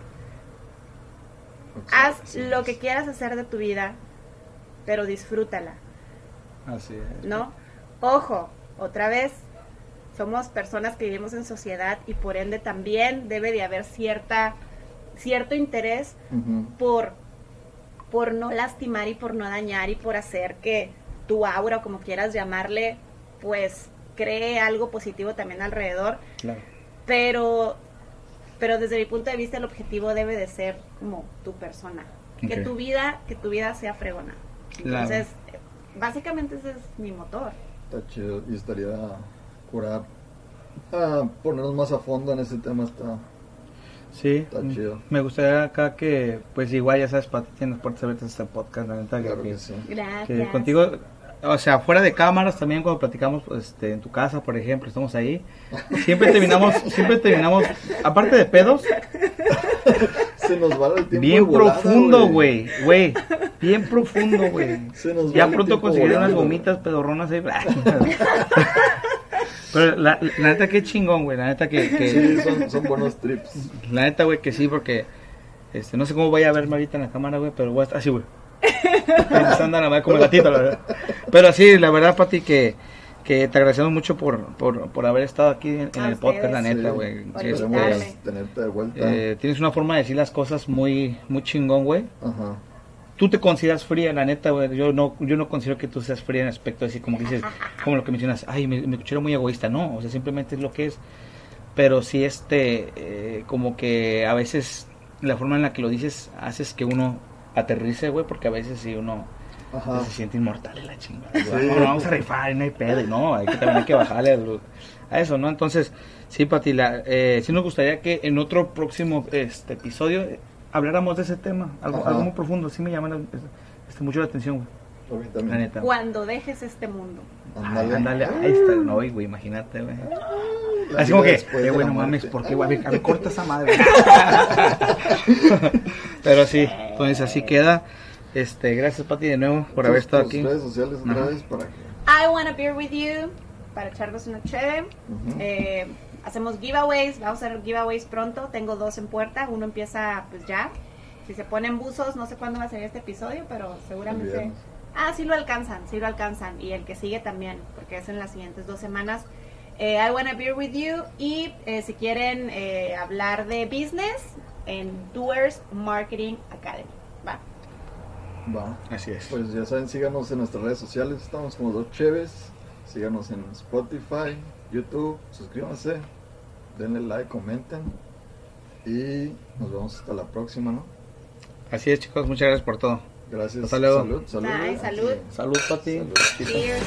Speaker 2: Haz
Speaker 3: sí.
Speaker 2: lo que quieras hacer de tu vida, pero disfrútala,
Speaker 1: Así es.
Speaker 2: ¿no? Ojo, otra vez, somos personas que vivimos en sociedad y por ende también debe de haber cierta, cierto interés por, por no lastimar y por no dañar y por hacer que tu aura, o como quieras llamarle, pues cree algo positivo también alrededor,
Speaker 1: Claro.
Speaker 2: pero pero desde mi punto de vista el objetivo debe de ser como tu persona. Que tu vida que tu vida sea fregona. Entonces básicamente ese es mi motor.
Speaker 3: Está chido y estaría cura ah, ponernos más a fondo en ese tema. Está
Speaker 1: Sí,
Speaker 3: Está chido.
Speaker 1: me gustaría acá que, pues igual ya sabes, Pati, tienes puertas abiertas a este podcast, la neta,
Speaker 3: claro
Speaker 1: que,
Speaker 3: que sí.
Speaker 2: gracias
Speaker 1: que contigo, o sea, fuera de cámaras también cuando platicamos este, en tu casa, por ejemplo, estamos ahí, siempre terminamos, (laughs) siempre terminamos, aparte de pedos,
Speaker 3: Se nos va el tiempo
Speaker 1: bien
Speaker 3: volada,
Speaker 1: profundo, güey, güey, bien profundo, güey. Ya pronto conseguiré unas gomitas pedorronas ahí. (laughs) Pero la, la neta que chingón, güey, la neta que, que-
Speaker 3: Sí, son, son buenos trips.
Speaker 1: La neta, güey, que sí, porque este, no sé cómo vaya a verme ahorita en la cámara, güey, pero voy a estar así, güey. Pensando nada más como el gatito, la verdad. Pero sí, la verdad, Pati, que, que te agradecemos mucho por, por, por haber estado aquí en, en
Speaker 2: A
Speaker 1: el podcast, la neta, güey. Sí, este,
Speaker 3: tenerte de vuelta.
Speaker 1: eh, tienes una forma de decir las cosas muy, muy chingón, güey.
Speaker 3: Ajá.
Speaker 1: Tú te consideras fría, la neta, güey. Yo no, yo no considero que tú seas fría en aspecto así, como que dices, como lo que mencionas, ay, me, me escuché muy egoísta. No, o sea, simplemente es lo que es. Pero sí, este, eh, como que a veces la forma en la que lo dices haces que uno aterrice, güey, porque a veces sí uno
Speaker 3: Ajá.
Speaker 1: se siente inmortal en la chingada.
Speaker 3: Sí.
Speaker 1: güey. No, vamos a rifar, no hay pedo, no, hay que también hay que bajarle a, lo- a eso, ¿no? Entonces, sí, Pati, la, eh, sí nos gustaría que en otro próximo este episodio eh, habláramos de ese tema, algo,
Speaker 3: Ajá.
Speaker 1: algo muy profundo, sí me llama la- este, mucho la atención, güey, la
Speaker 3: también.
Speaker 1: neta.
Speaker 2: cuando dejes este mundo
Speaker 3: Ándale.
Speaker 1: Ándale, ahí está, no, güey, imagínate, güey.
Speaker 3: La
Speaker 1: Así como que, eh, bueno, mames. ¿por qué, güey? A ver, a ver, corta esa madre. (laughs) Pero sí, entonces así queda. Este, gracias, Pati, de nuevo por haber estado aquí.
Speaker 3: redes sociales otra
Speaker 1: Ajá.
Speaker 3: vez para que...
Speaker 2: I wanna beer with you para echarnos una chévere. Eh, hacemos giveaways, vamos a hacer giveaways pronto. Tengo dos en puerta, uno empieza pues ya. Si se ponen buzos, no sé cuándo va a ser este episodio, pero seguramente. Ah, sí lo alcanzan, sí lo alcanzan. Y el que sigue también, porque es en las siguientes dos semanas. Eh, I wanna beer with you. Y eh, si quieren eh, hablar de business, en Doers Marketing Academy. Va.
Speaker 3: Va.
Speaker 1: Así es.
Speaker 3: Pues ya saben, síganos en nuestras redes sociales, estamos como Dos Cheves, síganos en Spotify, YouTube, suscríbanse, denle like, comenten y nos vemos hasta la próxima, ¿no?
Speaker 1: Así es, chicos, muchas gracias por todo.
Speaker 3: Gracias.
Speaker 1: Hasta luego.
Speaker 3: Salud, salud.
Speaker 2: Bye, salud.
Speaker 1: Salud, Pati.
Speaker 3: Salud.
Speaker 2: Cheers.